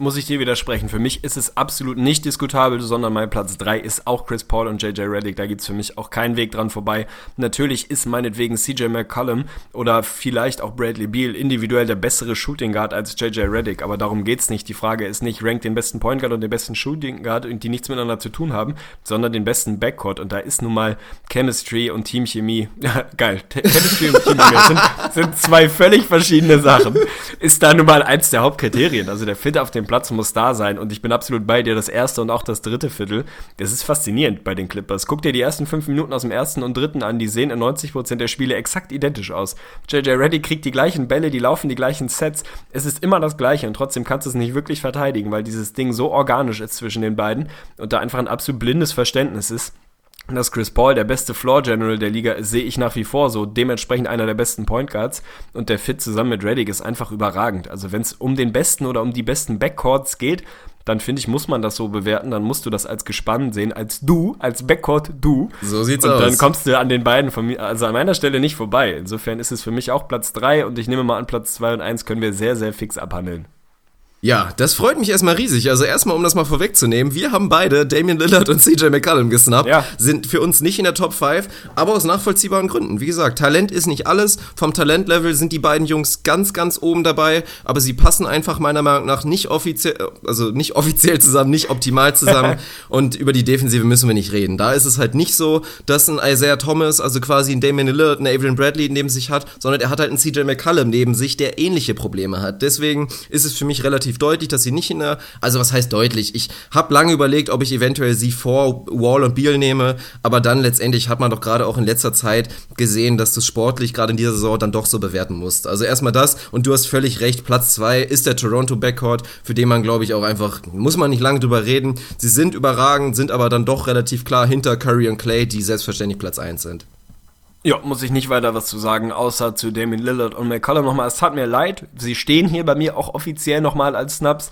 muss ich dir widersprechen. Für mich ist es absolut nicht diskutabel, sondern mein Platz 3 ist auch Chris Paul und JJ Reddick. Da gibt es für mich auch keinen Weg dran vorbei. Natürlich ist meinetwegen CJ McCollum oder vielleicht auch Bradley Beal individuell der bessere Shooting Guard als JJ Reddick, aber darum geht's nicht. Die Frage ist nicht, rankt den besten Point Guard und den besten Shooting Guard, die nichts miteinander zu tun haben, sondern den besten Backcourt. Und da ist nun mal Chemistry und Teamchemie. geil. Chemistry und Teamchemie sind, sind zwei völlig verschiedene Sachen. Ist da nun mal eins der Hauptkriterien. Also der Fit auf dem Platz muss da sein. Und ich bin absolut bei dir, das erste und auch das dritte Viertel. Das ist faszinierend bei den Clippers. Guck dir die ersten fünf Minuten aus dem ersten und dritten an, die sehen in 90% der Spiele exakt identisch aus. JJ Reddy kriegt die gleichen Bälle, die laufen die gleichen Sets. Es ist immer das Gleiche und trotzdem kannst du es nicht wirklich verteidigen, weil dieses Ding so organisch ist zwischen den beiden und da einfach ein absolut blindes Verständnis ist dass Chris Paul der beste Floor General der Liga ist, sehe ich nach wie vor so. Dementsprechend einer der besten Point Guards. Und der Fit zusammen mit Reddick ist einfach überragend. Also wenn es um den besten oder um die besten Backcourts geht, dann finde ich, muss man das so bewerten. Dann musst du das als Gespann sehen, als du, als Backcourt du. So sieht's und aus. Und dann kommst du an den beiden von mir, also an meiner Stelle nicht vorbei. Insofern ist es für mich auch Platz 3 und ich nehme mal an, Platz 2 und 1 können wir sehr, sehr fix abhandeln. Ja, das freut mich erstmal riesig. Also erstmal, um das mal vorwegzunehmen, wir haben beide Damian Lillard und CJ McCollum gesnappt, ja. sind für uns nicht in der Top 5, aber aus nachvollziehbaren Gründen. Wie gesagt, Talent ist nicht alles. Vom Talentlevel sind die beiden Jungs ganz, ganz oben dabei, aber sie passen einfach meiner Meinung nach nicht offiziell, also nicht offiziell zusammen, nicht optimal zusammen. und über die Defensive müssen wir nicht reden. Da ist es halt nicht so, dass ein Isaiah Thomas, also quasi ein Damian Lillard, ein Adrian Bradley neben sich hat, sondern er hat halt einen CJ McCollum neben sich, der ähnliche Probleme hat. Deswegen ist es für mich relativ relativ deutlich, dass sie nicht in der, also was heißt deutlich? Ich habe lange überlegt, ob ich eventuell sie vor Wall und Beal nehme, aber dann letztendlich hat man doch gerade auch in letzter Zeit gesehen, dass du sportlich gerade in dieser Saison dann doch so bewerten musst. Also erstmal das und du hast völlig recht, Platz zwei ist der Toronto Backcourt, für den man glaube ich auch einfach, muss man nicht lange drüber reden. Sie sind überragend, sind aber dann doch relativ klar hinter Curry und Clay, die selbstverständlich Platz eins sind. Ja, muss ich nicht weiter was zu sagen, außer zu Damien Lillard und McCollum nochmal. Es tat mir leid, sie stehen hier bei mir auch offiziell nochmal als Snaps,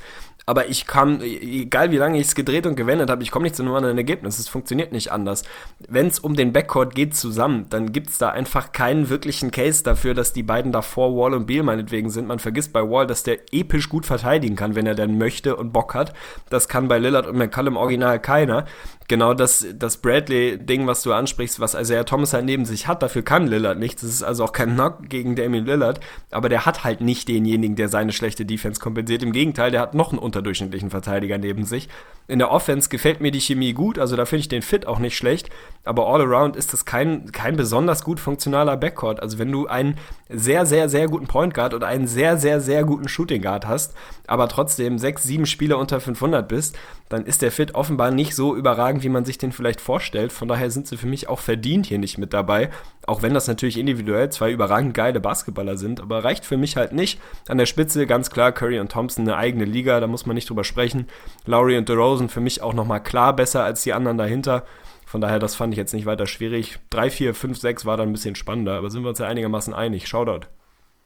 aber ich kann, egal wie lange ich es gedreht und gewendet habe, ich komme nicht zu einem anderen Ergebnis. Es funktioniert nicht anders. Wenn es um den Backcourt geht zusammen, dann gibt es da einfach keinen wirklichen Case dafür, dass die beiden davor Wall und Beal meinetwegen sind. Man vergisst bei Wall, dass der episch gut verteidigen kann, wenn er denn möchte und Bock hat. Das kann bei Lillard und McCollum original keiner genau das, das Bradley-Ding, was du ansprichst, was Isaiah Thomas halt neben sich hat, dafür kann Lillard nichts. Das ist also auch kein Knock gegen Damian Lillard, aber der hat halt nicht denjenigen, der seine schlechte Defense kompensiert. Im Gegenteil, der hat noch einen unterdurchschnittlichen Verteidiger neben sich. In der Offense gefällt mir die Chemie gut, also da finde ich den Fit auch nicht schlecht, aber all around ist das kein, kein besonders gut funktionaler Backcourt. Also wenn du einen sehr, sehr, sehr guten Point Guard oder einen sehr, sehr, sehr guten Shooting Guard hast, aber trotzdem sechs, sieben Spieler unter 500 bist, dann ist der Fit offenbar nicht so überragend, wie man sich den vielleicht vorstellt. Von daher sind sie für mich auch verdient hier nicht mit dabei. Auch wenn das natürlich individuell zwei überragend geile Basketballer sind, aber reicht für mich halt nicht. An der Spitze ganz klar Curry und Thompson eine eigene Liga, da muss man nicht drüber sprechen. Lowry und DeRozan für mich auch nochmal klar besser als die anderen dahinter. Von daher, das fand ich jetzt nicht weiter schwierig. 3, 4, 5, 6 war dann ein bisschen spannender, aber sind wir uns ja einigermaßen einig. Shoutout.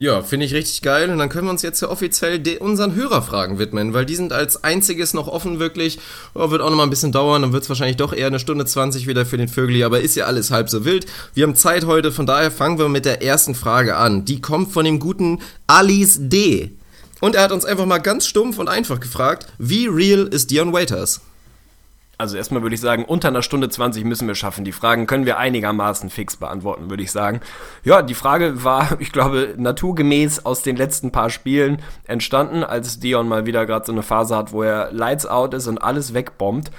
Ja, finde ich richtig geil. Und dann können wir uns jetzt ja offiziell unseren Hörerfragen widmen, weil die sind als einziges noch offen wirklich. Oh, wird auch noch mal ein bisschen dauern, dann wird es wahrscheinlich doch eher eine Stunde 20 wieder für den Vögel, aber ist ja alles halb so wild. Wir haben Zeit heute, von daher fangen wir mit der ersten Frage an. Die kommt von dem guten Alice D. Und er hat uns einfach mal ganz stumpf und einfach gefragt, wie real ist Dion Waiters? Also erstmal würde ich sagen, unter einer Stunde 20 müssen wir schaffen. Die Fragen können wir einigermaßen fix beantworten, würde ich sagen. Ja, die Frage war, ich glaube, naturgemäß aus den letzten paar Spielen entstanden, als Dion mal wieder gerade so eine Phase hat, wo er lights out ist und alles wegbombt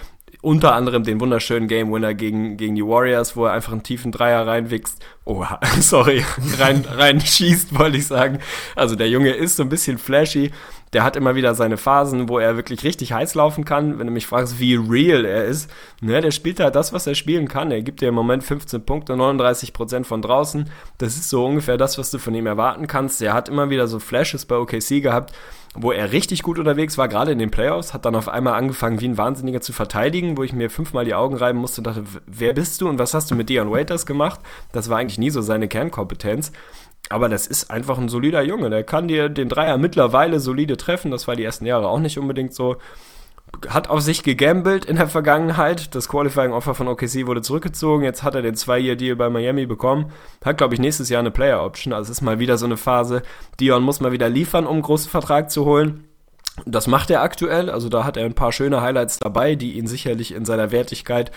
unter anderem den wunderschönen Game Winner gegen, gegen die Warriors, wo er einfach einen tiefen Dreier reinwichst. Oh, sorry, rein, rein schießt, wollte ich sagen. Also der Junge ist so ein bisschen flashy. Der hat immer wieder seine Phasen, wo er wirklich richtig heiß laufen kann. Wenn du mich fragst, wie real er ist, ne, der spielt halt das, was er spielen kann. Er gibt dir im Moment 15 Punkte, 39 Prozent von draußen. Das ist so ungefähr das, was du von ihm erwarten kannst. Er hat immer wieder so Flashes bei OKC gehabt wo er richtig gut unterwegs war, gerade in den Playoffs, hat dann auf einmal angefangen, wie ein Wahnsinniger zu verteidigen, wo ich mir fünfmal die Augen reiben musste und dachte, wer bist du und was hast du mit Dion Waiters gemacht? Das war eigentlich nie so seine Kernkompetenz. Aber das ist einfach ein solider Junge. Der kann dir den Dreier mittlerweile solide treffen. Das war die ersten Jahre auch nicht unbedingt so hat auf sich gegambelt in der Vergangenheit. Das Qualifying-Offer von OKC wurde zurückgezogen. Jetzt hat er den Zwei-Year-Deal bei Miami bekommen. Hat, glaube ich, nächstes Jahr eine Player-Option. Also es ist mal wieder so eine Phase. Dion muss mal wieder liefern, um einen großen Vertrag zu holen. Das macht er aktuell. Also da hat er ein paar schöne Highlights dabei, die ihn sicherlich in seiner Wertigkeit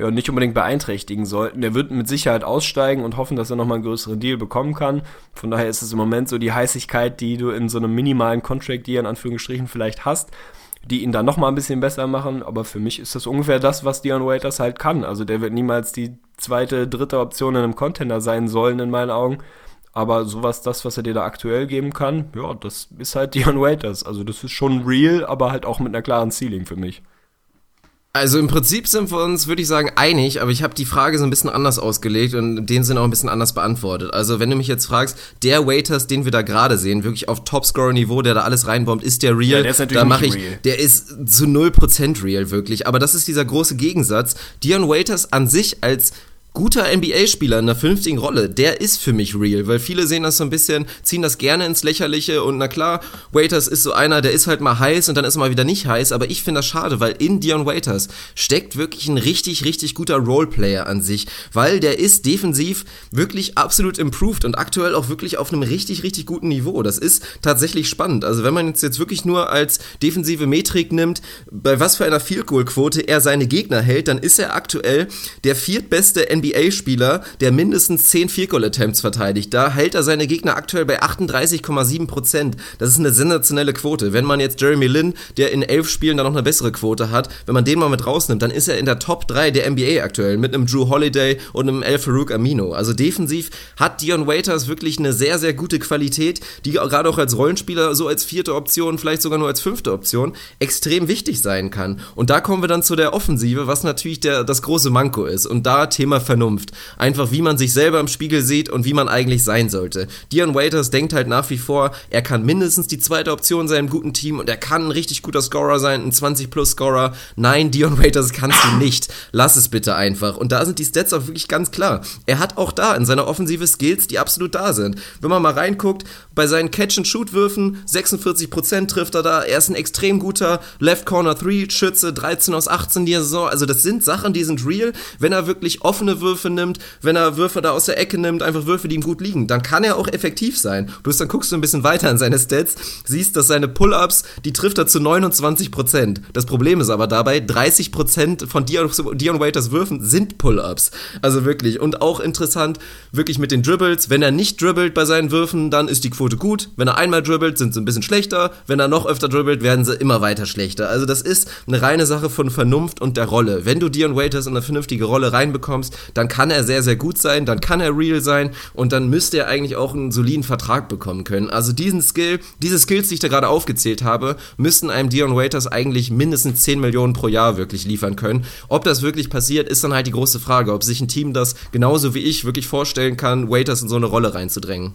ja, nicht unbedingt beeinträchtigen sollten. Er wird mit Sicherheit aussteigen und hoffen, dass er nochmal einen größeren Deal bekommen kann. Von daher ist es im Moment so die Heißigkeit, die du in so einem minimalen Contract-Deal in Anführungsstrichen vielleicht hast die ihn dann noch mal ein bisschen besser machen. Aber für mich ist das ungefähr das, was Dion Waiters halt kann. Also der wird niemals die zweite, dritte Option in einem Contender sein sollen, in meinen Augen. Aber sowas, das, was er dir da aktuell geben kann, ja, das ist halt Dion Waiters. Also das ist schon real, aber halt auch mit einer klaren Ceiling für mich. Also im Prinzip sind wir uns, würde ich sagen, einig, aber ich habe die Frage so ein bisschen anders ausgelegt und den sind auch ein bisschen anders beantwortet. Also wenn du mich jetzt fragst, der Waiters, den wir da gerade sehen, wirklich auf Topscorer-Niveau, der da alles reinbombt, ist der real? Ja, der ist natürlich da mache ich, real. der ist zu 0% real, wirklich. Aber das ist dieser große Gegensatz. Dion Waiters an sich als guter NBA-Spieler in einer vernünftigen Rolle, der ist für mich real, weil viele sehen das so ein bisschen, ziehen das gerne ins Lächerliche und na klar, Waiters ist so einer, der ist halt mal heiß und dann ist er mal wieder nicht heiß, aber ich finde das schade, weil in Dion Waiters steckt wirklich ein richtig, richtig guter Roleplayer an sich, weil der ist defensiv wirklich absolut improved und aktuell auch wirklich auf einem richtig, richtig guten Niveau. Das ist tatsächlich spannend. Also wenn man jetzt, jetzt wirklich nur als defensive Metrik nimmt, bei was für einer Field Goal Quote er seine Gegner hält, dann ist er aktuell der viertbeste NBA NBA-Spieler, der mindestens 10 Field-Goal-Attempts verteidigt. Da hält er seine Gegner aktuell bei 38,7 Prozent. Das ist eine sensationelle Quote. Wenn man jetzt Jeremy Lin, der in elf Spielen da noch eine bessere Quote hat, wenn man den mal mit rausnimmt, dann ist er in der Top 3 der NBA aktuell mit einem Drew Holiday und einem El Farouk Amino. Also defensiv hat Dion Waiters wirklich eine sehr, sehr gute Qualität, die gerade auch als Rollenspieler so als vierte Option, vielleicht sogar nur als fünfte Option, extrem wichtig sein kann. Und da kommen wir dann zu der Offensive, was natürlich der, das große Manko ist. Und da Thema Vernunft. Einfach wie man sich selber im Spiegel sieht und wie man eigentlich sein sollte. Dion Waiters denkt halt nach wie vor, er kann mindestens die zweite Option sein im guten Team und er kann ein richtig guter Scorer sein, ein 20-plus-Scorer. Nein, Dion Waiters kannst du nicht. Lass es bitte einfach. Und da sind die Stats auch wirklich ganz klar. Er hat auch da in seiner offensive Skills, die absolut da sind. Wenn man mal reinguckt, bei seinen Catch-and-Shoot-Würfen, 46% trifft er da. Er ist ein extrem guter Left Corner 3 Schütze, 13 aus 18 die Saison. Also das sind Sachen, die sind real. Wenn er wirklich offene Würfe nimmt, wenn er Würfe da aus der Ecke nimmt, einfach Würfe, die ihm gut liegen, dann kann er auch effektiv sein. Bloß dann guckst du ein bisschen weiter in seine Stats, siehst, dass seine Pull-Ups, die trifft er zu 29%. Das Problem ist aber dabei, 30% von Dion, Dion Waiters Würfen sind Pull-Ups. Also wirklich. Und auch interessant, wirklich mit den Dribbles. Wenn er nicht dribbelt bei seinen Würfen, dann ist die Quote gut. Wenn er einmal dribbelt, sind sie ein bisschen schlechter. Wenn er noch öfter dribbelt, werden sie immer weiter schlechter. Also das ist eine reine Sache von Vernunft und der Rolle. Wenn du Dion Waiters in eine vernünftige Rolle reinbekommst, dann kann er sehr, sehr gut sein, dann kann er real sein und dann müsste er eigentlich auch einen soliden Vertrag bekommen können. Also diesen Skill, diese Skills, die ich da gerade aufgezählt habe, müssten einem Dion Waiters eigentlich mindestens 10 Millionen pro Jahr wirklich liefern können. Ob das wirklich passiert, ist dann halt die große Frage, ob sich ein Team das genauso wie ich wirklich vorstellen kann, Waiters in so eine Rolle reinzudrängen.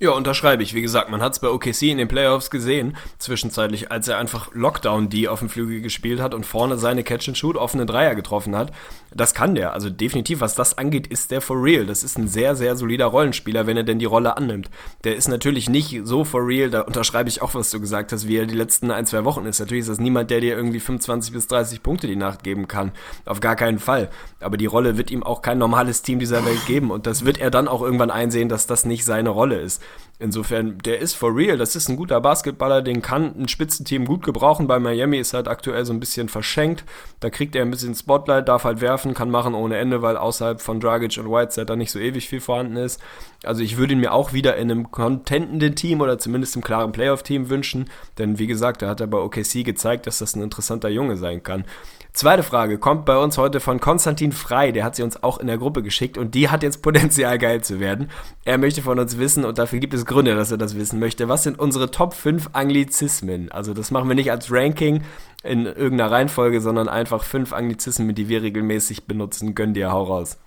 Ja, unterschreibe ich. Wie gesagt, man hat es bei OKC in den Playoffs gesehen, zwischenzeitlich, als er einfach Lockdown-D auf dem Flügel gespielt hat und vorne seine Catch-and-Shoot offene Dreier getroffen hat. Das kann der. Also definitiv, was das angeht, ist der for real. Das ist ein sehr, sehr solider Rollenspieler, wenn er denn die Rolle annimmt. Der ist natürlich nicht so for real, da unterschreibe ich auch, was du gesagt hast, wie er die letzten ein, zwei Wochen ist. Natürlich ist das niemand, der dir irgendwie 25 bis 30 Punkte die Nacht geben kann. Auf gar keinen Fall. Aber die Rolle wird ihm auch kein normales Team dieser Welt geben und das wird er dann auch irgendwann einsehen, dass das nicht seine Rolle ist. Insofern, der ist for real. Das ist ein guter Basketballer, den kann ein Spitzenteam gut gebrauchen. Bei Miami ist halt aktuell so ein bisschen verschenkt. Da kriegt er ein bisschen Spotlight, darf halt werfen, kann machen ohne Ende, weil außerhalb von Dragic und Whiteside da nicht so ewig viel vorhanden ist. Also ich würde ihn mir auch wieder in einem contentenden Team oder zumindest im klaren Playoff-Team wünschen. Denn wie gesagt, da hat er bei OKC gezeigt, dass das ein interessanter Junge sein kann. Zweite Frage kommt bei uns heute von Konstantin Frei, der hat sie uns auch in der Gruppe geschickt und die hat jetzt Potenzial geil zu werden. Er möchte von uns wissen und dafür gibt es Gründe, dass er das wissen möchte. Was sind unsere Top 5 Anglizismen? Also das machen wir nicht als Ranking in irgendeiner Reihenfolge, sondern einfach fünf Anglizismen, die wir regelmäßig benutzen. Gönn dir, hau raus.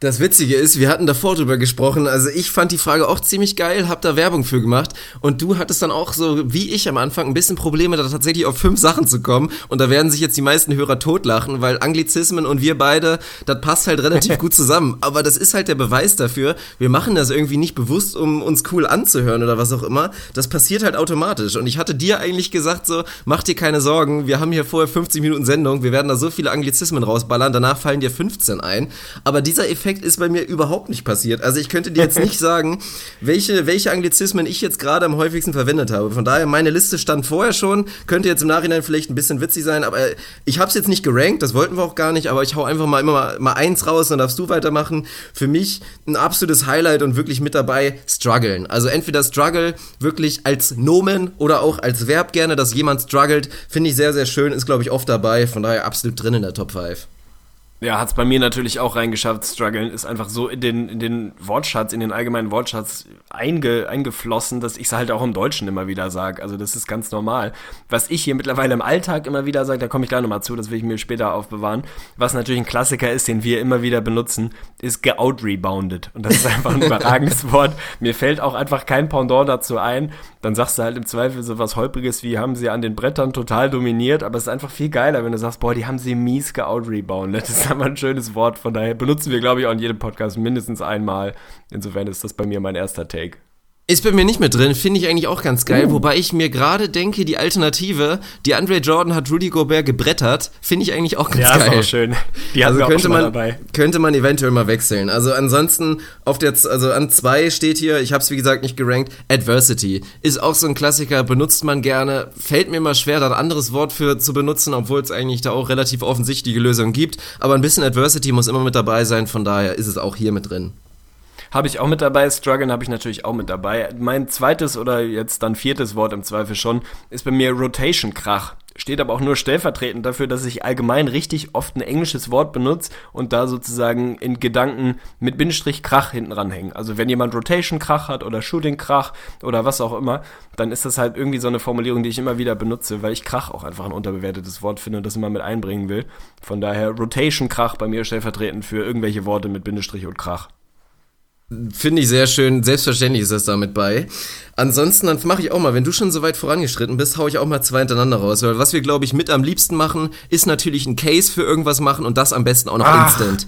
Das Witzige ist, wir hatten davor drüber gesprochen, also ich fand die Frage auch ziemlich geil, hab da Werbung für gemacht. Und du hattest dann auch so, wie ich am Anfang, ein bisschen Probleme, da tatsächlich auf fünf Sachen zu kommen. Und da werden sich jetzt die meisten Hörer totlachen, weil Anglizismen und wir beide, das passt halt relativ gut zusammen, aber das ist halt der Beweis dafür, wir machen das irgendwie nicht bewusst, um uns cool anzuhören oder was auch immer, das passiert halt automatisch. Und ich hatte dir eigentlich gesagt so, mach dir keine Sorgen, wir haben hier vorher 50 Minuten Sendung, wir werden da so viele Anglizismen rausballern, danach fallen dir 15 ein, aber dieser Effekt Effekt ist bei mir überhaupt nicht passiert. Also ich könnte dir jetzt nicht sagen, welche, welche Anglizismen ich jetzt gerade am häufigsten verwendet habe. Von daher, meine Liste stand vorher schon, könnte jetzt im Nachhinein vielleicht ein bisschen witzig sein, aber ich habe es jetzt nicht gerankt, das wollten wir auch gar nicht, aber ich hau einfach mal immer mal, mal eins raus, dann darfst du weitermachen. Für mich ein absolutes Highlight und wirklich mit dabei, strugglen. Also entweder struggle wirklich als Nomen oder auch als Verb gerne, dass jemand struggelt, finde ich sehr, sehr schön, ist glaube ich oft dabei, von daher absolut drin in der Top 5. Ja, hat es bei mir natürlich auch reingeschafft. Struggeln ist einfach so in den, in den Wortschatz, in den allgemeinen Wortschatz einge, eingeflossen, dass ich es halt auch im Deutschen immer wieder sage. Also das ist ganz normal. Was ich hier mittlerweile im Alltag immer wieder sage, da komme ich gleich nochmal zu, das will ich mir später aufbewahren. Was natürlich ein Klassiker ist, den wir immer wieder benutzen, ist geoutrebounded. Und das ist einfach ein überragendes Wort. Mir fällt auch einfach kein Pendant dazu ein. Dann sagst du halt im Zweifel so was Holpriges wie, haben sie an den Brettern total dominiert, aber es ist einfach viel geiler, wenn du sagst, boah, die haben sie mies geoutrebounded. Das ist ein schönes Wort, von daher benutzen wir, glaube ich, auch in jedem Podcast mindestens einmal. Insofern ist das bei mir mein erster Take. Ist bei mir nicht mehr drin, finde ich eigentlich auch ganz geil. Uh. Wobei ich mir gerade denke, die Alternative, die Andre Jordan hat Rudy Gobert gebrettert, finde ich eigentlich auch ganz ja, geil. Ja, schön. Die also könnte man, dabei. könnte man eventuell mal wechseln. Also ansonsten, auf der, also an zwei steht hier, ich habe es wie gesagt nicht gerankt, Adversity. Ist auch so ein Klassiker, benutzt man gerne. Fällt mir mal schwer, da ein anderes Wort für zu benutzen, obwohl es eigentlich da auch relativ offensichtliche Lösungen gibt. Aber ein bisschen Adversity muss immer mit dabei sein, von daher ist es auch hier mit drin. Habe ich auch mit dabei. Struggeln habe ich natürlich auch mit dabei. Mein zweites oder jetzt dann viertes Wort im Zweifel schon ist bei mir Rotation Krach. Steht aber auch nur stellvertretend dafür, dass ich allgemein richtig oft ein englisches Wort benutze und da sozusagen in Gedanken mit Bindestrich Krach hinten ranhängen. Also wenn jemand Rotation Krach hat oder Shooting Krach oder was auch immer, dann ist das halt irgendwie so eine Formulierung, die ich immer wieder benutze, weil ich Krach auch einfach ein unterbewertetes Wort finde und das immer mit einbringen will. Von daher Rotation Krach bei mir stellvertretend für irgendwelche Worte mit Bindestrich und Krach. Finde ich sehr schön. Selbstverständlich ist das damit bei. Ansonsten, dann mache ich auch mal, wenn du schon so weit vorangeschritten bist, hau ich auch mal zwei hintereinander raus. Weil was wir, glaube ich, mit am liebsten machen, ist natürlich ein Case für irgendwas machen und das am besten auch noch Ach. instant.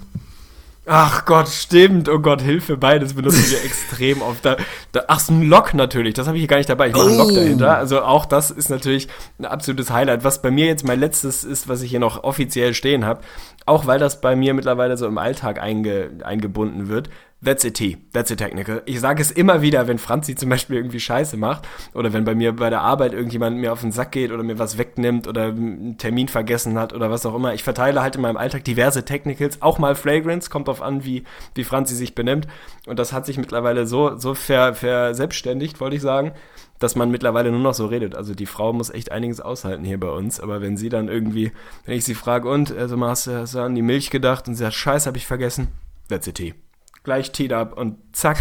Ach Gott, stimmt. Oh Gott, Hilfe, beides benutzen wir extrem oft. Da, da, ach, so ein Lock natürlich, das habe ich hier gar nicht dabei. Ich mache oh. einen Lock dahinter. Also auch das ist natürlich ein absolutes Highlight. Was bei mir jetzt mein letztes ist, was ich hier noch offiziell stehen habe, auch weil das bei mir mittlerweile so im Alltag einge, eingebunden wird, That's a T. That's a technical. Ich sage es immer wieder, wenn Franzi zum Beispiel irgendwie Scheiße macht oder wenn bei mir bei der Arbeit irgendjemand mir auf den Sack geht oder mir was wegnimmt oder einen Termin vergessen hat oder was auch immer. Ich verteile halt in meinem Alltag diverse Technicals, auch mal Fragrance, kommt drauf an, wie, wie Franzi sich benimmt. Und das hat sich mittlerweile so, so ver, verselbstständigt, wollte ich sagen, dass man mittlerweile nur noch so redet. Also die Frau muss echt einiges aushalten hier bei uns. Aber wenn sie dann irgendwie, wenn ich sie frage, und, also hast du, hast du an die Milch gedacht und sie sagt, Scheiße, habe ich vergessen, that's a T gleich Teed up und zack,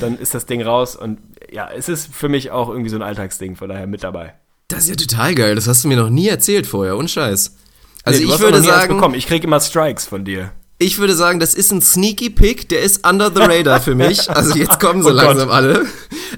dann ist das Ding raus. Und ja, es ist für mich auch irgendwie so ein Alltagsding, von daher mit dabei. Das ist ja total geil. Das hast du mir noch nie erzählt vorher. Und Scheiß. Also nee, ich würde sagen. Ich kriege immer Strikes von dir. Ich würde sagen, das ist ein sneaky Pick, der ist under the radar für mich. Also jetzt kommen so oh langsam Gott. alle.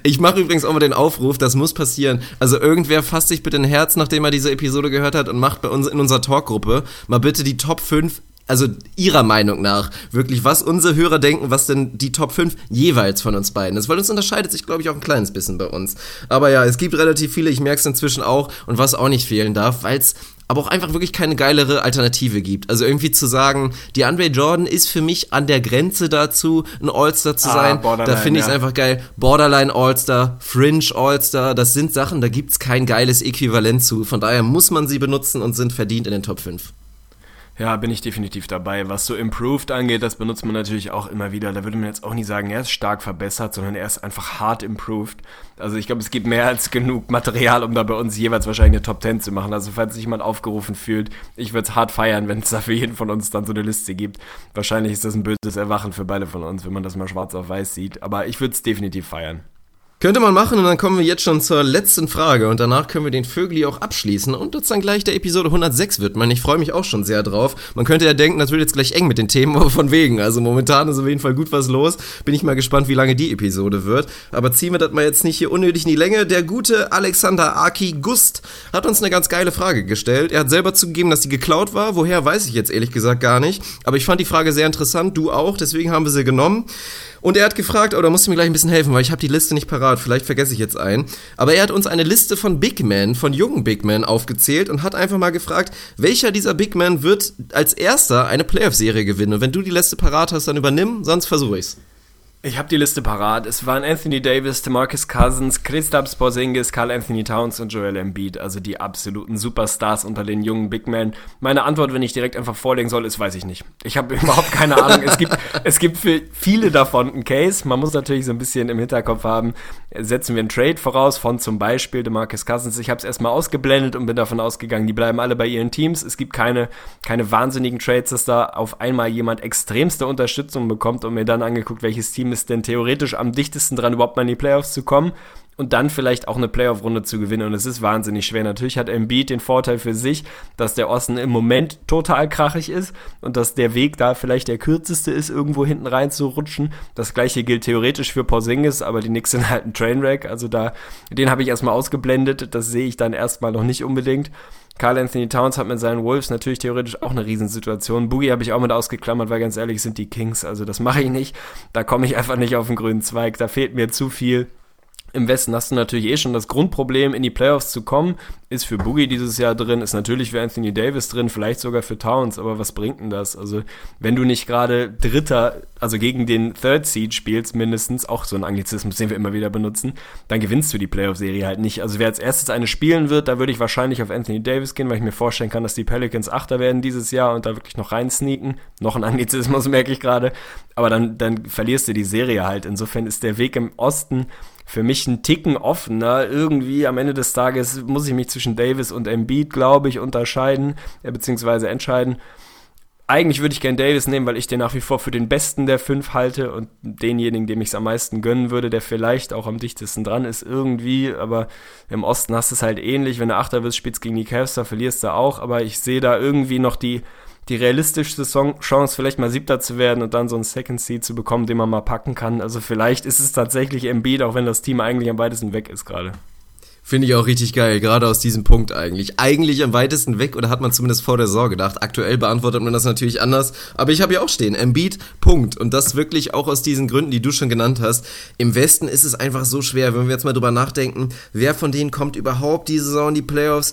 Ich mache übrigens auch mal den Aufruf, das muss passieren. Also irgendwer fasst sich bitte ein Herz, nachdem er diese Episode gehört hat und macht bei uns in unserer Talkgruppe mal bitte die Top 5 also ihrer Meinung nach, wirklich, was unsere Hörer denken, was denn die Top 5 jeweils von uns beiden ist. Weil uns unterscheidet sich, glaube ich, auch ein kleines bisschen bei uns. Aber ja, es gibt relativ viele, ich merke es inzwischen auch. Und was auch nicht fehlen darf, weil es aber auch einfach wirklich keine geilere Alternative gibt. Also irgendwie zu sagen, die Andre Jordan ist für mich an der Grenze dazu, ein All-Star zu ah, sein. Da finde ich es ja. einfach geil. Borderline All-Star, Fringe All-Star, das sind Sachen, da gibt es kein geiles Äquivalent zu. Von daher muss man sie benutzen und sind verdient in den Top 5. Ja, bin ich definitiv dabei. Was so Improved angeht, das benutzt man natürlich auch immer wieder. Da würde man jetzt auch nicht sagen, er ist stark verbessert, sondern er ist einfach hart improved. Also ich glaube, es gibt mehr als genug Material, um da bei uns jeweils wahrscheinlich eine Top 10 zu machen. Also falls sich jemand aufgerufen fühlt, ich würde es hart feiern, wenn es da für jeden von uns dann so eine Liste gibt. Wahrscheinlich ist das ein böses Erwachen für beide von uns, wenn man das mal schwarz auf weiß sieht. Aber ich würde es definitiv feiern. Könnte man machen und dann kommen wir jetzt schon zur letzten Frage und danach können wir den Vögli auch abschließen und das dann gleich der Episode 106 wird. Ich freue mich auch schon sehr drauf. Man könnte ja denken, das wird jetzt gleich eng mit den Themen, aber von wegen. Also momentan ist auf jeden Fall gut was los. Bin ich mal gespannt, wie lange die Episode wird. Aber ziehen wir das mal jetzt nicht hier unnötig in die Länge. Der gute Alexander Aki Gust hat uns eine ganz geile Frage gestellt. Er hat selber zugegeben, dass die geklaut war. Woher weiß ich jetzt ehrlich gesagt gar nicht. Aber ich fand die Frage sehr interessant, du auch, deswegen haben wir sie genommen. Und er hat gefragt, oh, musst du mir gleich ein bisschen helfen, weil ich habe die Liste nicht parat, vielleicht vergesse ich jetzt einen. Aber er hat uns eine Liste von Big Men, von jungen Big Men aufgezählt und hat einfach mal gefragt, welcher dieser Big Men wird als erster eine Playoff-Serie gewinnen. Und wenn du die Liste parat hast, dann übernimm, sonst versuche ich's. Ich habe die Liste parat. Es waren Anthony Davis, DeMarcus Cousins, Kristaps Porzingis, Carl Anthony Towns und Joel Embiid, also die absoluten Superstars unter den jungen Big Men. Meine Antwort, wenn ich direkt einfach vorlegen soll, ist, weiß ich nicht. Ich habe überhaupt keine Ahnung. es gibt, es gibt für viele davon einen Case. Man muss natürlich so ein bisschen im Hinterkopf haben, setzen wir einen Trade voraus von zum Beispiel DeMarcus Cousins. Ich habe es erstmal ausgeblendet und bin davon ausgegangen, die bleiben alle bei ihren Teams. Es gibt keine, keine wahnsinnigen Trades, dass da auf einmal jemand extremste Unterstützung bekommt und mir dann angeguckt, welches Team ist denn theoretisch am dichtesten dran, überhaupt mal in die Playoffs zu kommen und dann vielleicht auch eine Playoff-Runde zu gewinnen. Und es ist wahnsinnig schwer. Natürlich hat Embiid den Vorteil für sich, dass der Osten im Moment total krachig ist und dass der Weg da vielleicht der kürzeste ist, irgendwo hinten rein zu rutschen. Das gleiche gilt theoretisch für Porzingis, aber die Knicks sind halt ein Trainwreck. Also da, den habe ich erstmal ausgeblendet. Das sehe ich dann erstmal noch nicht unbedingt. Carl Anthony Towns hat mit seinen Wolves natürlich theoretisch auch eine Riesensituation. Boogie habe ich auch mit ausgeklammert, weil ganz ehrlich sind die Kings. Also das mache ich nicht. Da komme ich einfach nicht auf den grünen Zweig. Da fehlt mir zu viel. Im Westen hast du natürlich eh schon das Grundproblem, in die Playoffs zu kommen. Ist für Boogie dieses Jahr drin, ist natürlich für Anthony Davis drin, vielleicht sogar für Towns, aber was bringt denn das? Also, wenn du nicht gerade Dritter, also gegen den Third Seed spielst, mindestens, auch so ein Anglizismus, den wir immer wieder benutzen, dann gewinnst du die Playoff-Serie halt nicht. Also, wer als erstes eine spielen wird, da würde ich wahrscheinlich auf Anthony Davis gehen, weil ich mir vorstellen kann, dass die Pelicans Achter werden dieses Jahr und da wirklich noch reinsneaken. Noch ein Anglizismus, merke ich gerade. Aber dann, dann verlierst du die Serie halt. Insofern ist der Weg im Osten für mich ein Ticken offener. Irgendwie am Ende des Tages muss ich mich zwischen Davis und Embiid, glaube ich, unterscheiden, äh, beziehungsweise entscheiden. Eigentlich würde ich gern Davis nehmen, weil ich den nach wie vor für den besten der fünf halte und denjenigen, dem ich es am meisten gönnen würde, der vielleicht auch am dichtesten dran ist, irgendwie. Aber im Osten hast du es halt ähnlich. Wenn du Achter bist, spielst gegen die Cavs, da verlierst du auch. Aber ich sehe da irgendwie noch die, die realistischste Chance, vielleicht mal Siebter zu werden und dann so einen Second Seed zu bekommen, den man mal packen kann. Also vielleicht ist es tatsächlich Embiid, auch wenn das Team eigentlich am weitesten weg ist gerade. Finde ich auch richtig geil, gerade aus diesem Punkt eigentlich. Eigentlich am weitesten weg oder hat man zumindest vor der Saison gedacht. Aktuell beantwortet man das natürlich anders, aber ich habe ja auch stehen, Embiid, Punkt. Und das wirklich auch aus diesen Gründen, die du schon genannt hast. Im Westen ist es einfach so schwer, wenn wir jetzt mal drüber nachdenken, wer von denen kommt überhaupt diese Saison in die Playoffs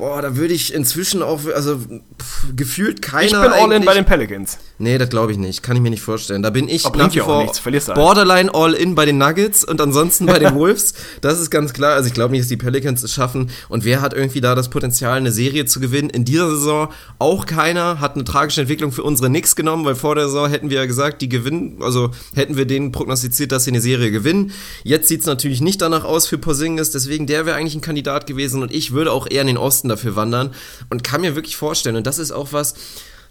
Boah, da würde ich inzwischen auch, also pff, gefühlt keiner. Ich bin all in bei den Pelicans. Nee, das glaube ich nicht. Kann ich mir nicht vorstellen. Da bin ich Aber nach wie vor borderline all in bei den Nuggets und ansonsten bei den Wolves. Das ist ganz klar. Also ich glaube nicht, dass die Pelicans es schaffen. Und wer hat irgendwie da das Potenzial, eine Serie zu gewinnen? In dieser Saison auch keiner. Hat eine tragische Entwicklung für unsere Knicks genommen, weil vor der Saison hätten wir ja gesagt, die gewinnen, also hätten wir denen prognostiziert, dass sie eine Serie gewinnen. Jetzt sieht es natürlich nicht danach aus für Porzingis. Deswegen, der wäre eigentlich ein Kandidat gewesen und ich würde auch eher in den Osten dafür wandern und kann mir wirklich vorstellen, und das ist auch was,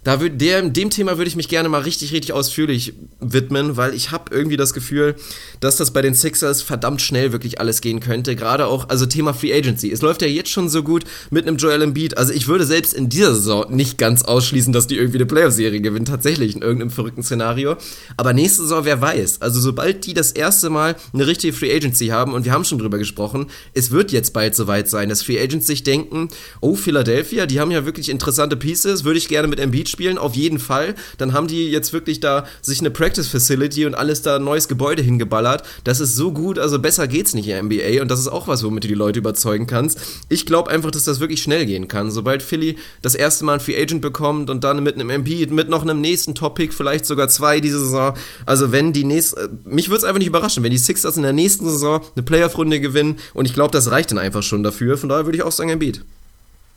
Da würd, der, dem Thema würde ich mich gerne mal richtig, richtig ausführlich widmen, weil ich habe irgendwie das Gefühl, dass das bei den Sixers verdammt schnell wirklich alles gehen könnte. Gerade auch, also Thema Free Agency. Es läuft ja jetzt schon so gut mit einem Joel Embiid. Also ich würde selbst in dieser Saison nicht ganz ausschließen, dass die irgendwie eine Playoff-Serie gewinnen, tatsächlich in irgendeinem verrückten Szenario. Aber nächste Saison, wer weiß. Also sobald die das erste Mal eine richtige Free Agency haben, und wir haben schon drüber gesprochen, es wird jetzt bald soweit sein, dass Free Agents sich denken, oh, Philadelphia, die haben ja wirklich interessante Pieces, würde ich gerne mit Embiid spielen, auf jeden Fall. Dann haben die jetzt wirklich da sich eine Practice Facility und alles da ein neues Gebäude hingeballert. Das ist so gut, also besser geht's nicht in der NBA und das ist auch was, womit du die Leute überzeugen kannst. Ich glaube einfach, dass das wirklich schnell gehen kann. Sobald Philly das erste Mal ein Free Agent bekommt und dann mit einem Embiid, mit noch einem nächsten Topic, vielleicht sogar zwei diese Saison. Also wenn die nächste, mich würde es einfach nicht überraschen, wenn die Sixers in der nächsten Saison eine Playoff-Runde gewinnen und ich glaube, das reicht dann einfach schon dafür. Von daher würde ich auch sagen Embiid.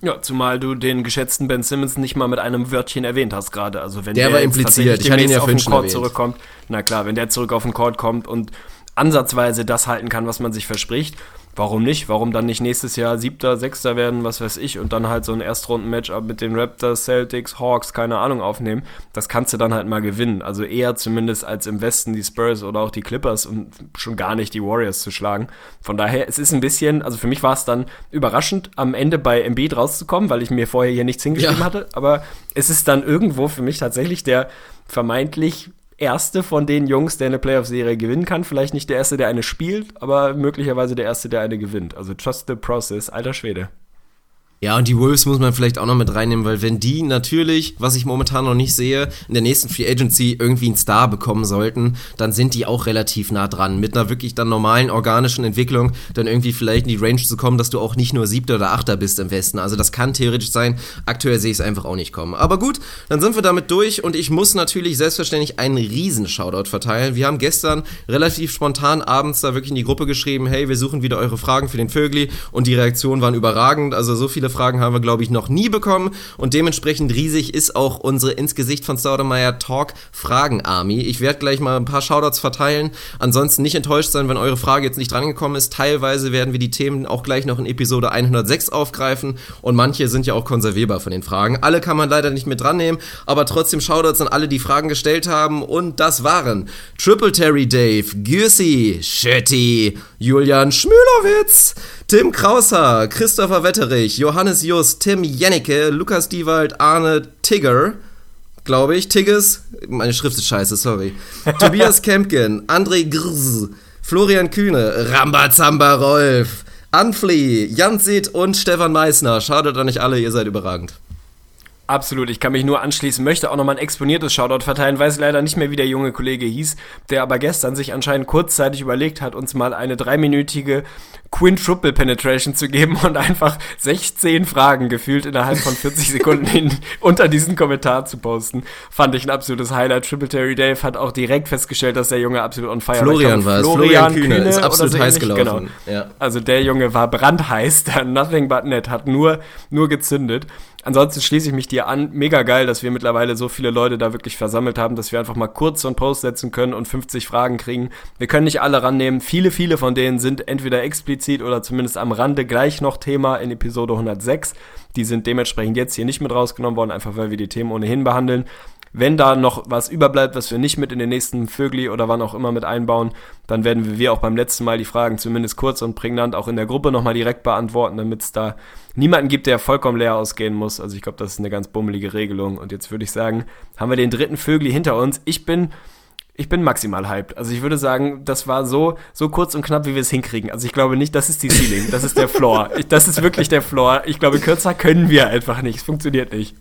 Ja, zumal du den geschätzten Ben Simmons nicht mal mit einem Wörtchen erwähnt hast gerade. Also wenn der, der war impliziert. Ich hatte ihn ja auf den Court zurückkommt, na klar, wenn der zurück auf den Court kommt und ansatzweise das halten kann, was man sich verspricht, warum nicht? Warum dann nicht nächstes Jahr Siebter, Sechster werden, was weiß ich, und dann halt so ein Erstrunden-Matchup mit den Raptors, Celtics, Hawks, keine Ahnung, aufnehmen? Das kannst du dann halt mal gewinnen. Also eher zumindest als im Westen die Spurs oder auch die Clippers und schon gar nicht die Warriors zu schlagen. Von daher, es ist ein bisschen, also für mich war es dann überraschend, am Ende bei Embiid rauszukommen, weil ich mir vorher hier nichts hingeschrieben ja. hatte, aber es ist dann irgendwo für mich tatsächlich der vermeintlich erste von den Jungs, der eine Playoff-Serie gewinnen kann. Vielleicht nicht der erste, der eine spielt, aber möglicherweise der erste, der eine gewinnt. Also trust the process, alter Schwede. Ja, und die Wolves muss man vielleicht auch noch mit reinnehmen, weil wenn die natürlich, was ich momentan noch nicht sehe, in der nächsten Free Agency irgendwie einen Star bekommen sollten, dann sind die auch relativ nah dran. Mit einer wirklich dann normalen organischen Entwicklung dann irgendwie vielleicht in die Range zu kommen, dass du auch nicht nur Siebter oder Achter bist im Westen. Also das kann theoretisch sein. Aktuell sehe ich es einfach auch nicht kommen. Aber gut, dann sind wir damit durch und ich muss natürlich selbstverständlich einen riesen Shoutout verteilen. Wir haben gestern relativ spontan abends da wirklich in die Gruppe geschrieben, hey, wir suchen wieder eure Fragen für den Vögli und die Reaktionen waren überragend. Also so viele Fragen haben wir, glaube ich, noch nie bekommen. Und dementsprechend riesig ist auch unsere ins Gesicht von Staudemeyer Talk Fragen Army. Ich werde gleich mal ein paar Shoutouts verteilen. Ansonsten nicht enttäuscht sein, wenn eure Frage jetzt nicht drangekommen ist. Teilweise werden wir die Themen auch gleich noch in Episode 106 aufgreifen. Und manche sind ja auch konservierbar von den Fragen. Alle kann man leider nicht mit dran nehmen. Aber trotzdem Shoutouts an alle, die Fragen gestellt haben. Und das waren Triple Terry Dave, Gürsi, Shetty, Julian Schmülowitz, Tim Krauser, Christopher Wetterich, Johannes Just, Tim Jennecke, Lukas Diewald, Arne Tigger, glaube ich, Tigges, meine Schrift ist scheiße, sorry, Tobias Kempken, André Grz, Florian Kühne, Rambazamba Rolf, Anfli, Jansit und Stefan Meissner. Schadet an nicht alle, ihr seid überragend. Absolut, ich kann mich nur anschließen, möchte auch nochmal ein exponiertes Shoutout verteilen, weiß leider nicht mehr, wie der junge Kollege hieß, der aber gestern sich anscheinend kurzzeitig überlegt hat, uns mal eine dreiminütige Quintuple Penetration zu geben und einfach 16 Fragen gefühlt innerhalb von 40 Sekunden hin, unter diesen Kommentar zu posten. Fand ich ein absolutes Highlight. Triple Terry Dave hat auch direkt festgestellt, dass der Junge absolut on fire Florian war. Florian, Florian Kühne, Kühne ist absolut so heiß gelaufen. Genau. Ja. Also der Junge war brandheiß, der Nothing But Net hat nur, nur gezündet. Ansonsten schließe ich mich dir an. Mega geil, dass wir mittlerweile so viele Leute da wirklich versammelt haben, dass wir einfach mal kurz so einen Post setzen können und 50 Fragen kriegen. Wir können nicht alle rannehmen. Viele, viele von denen sind entweder explizit oder zumindest am Rande gleich noch Thema in Episode 106. Die sind dementsprechend jetzt hier nicht mit rausgenommen worden, einfach weil wir die Themen ohnehin behandeln. Wenn da noch was überbleibt, was wir nicht mit in den nächsten Vögli oder wann auch immer mit einbauen, dann werden wir auch beim letzten Mal die Fragen zumindest kurz und prägnant auch in der Gruppe nochmal direkt beantworten, damit es da niemanden gibt, der vollkommen leer ausgehen muss. Also ich glaube, das ist eine ganz bummelige Regelung. Und jetzt würde ich sagen, haben wir den dritten Vögli hinter uns. Ich bin ich bin maximal hyped. Also ich würde sagen, das war so, so kurz und knapp, wie wir es hinkriegen. Also ich glaube nicht, das ist die Ceiling, das ist der Floor. Ich, das ist wirklich der Floor. Ich glaube, kürzer können wir einfach nicht. Es funktioniert nicht.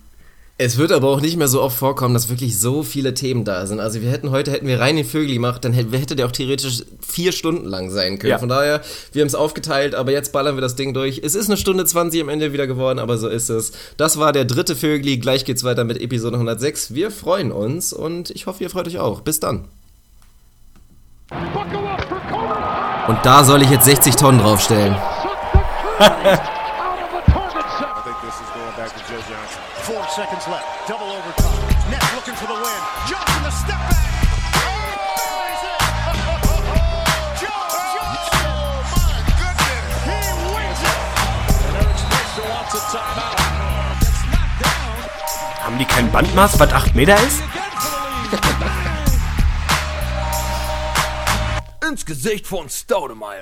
Es wird aber auch nicht mehr so oft vorkommen, dass wirklich so viele Themen da sind. Also wir hätten heute, hätten wir rein den Vögel gemacht, dann hätte, hätte der auch theoretisch vier Stunden lang sein können. Ja. Von daher, wir haben es aufgeteilt, aber jetzt ballern wir das Ding durch. Es ist eine Stunde 20 am Ende wieder geworden, aber so ist es. Das war der dritte Vögli. Gleich geht's weiter mit Episode 106. Wir freuen uns und ich hoffe, ihr freut euch auch. Bis dann. Und da soll ich jetzt 60 Tonnen draufstellen. die kein Bandmaß, was 8 Meter ist? Ins Gesicht von Staudemeyer.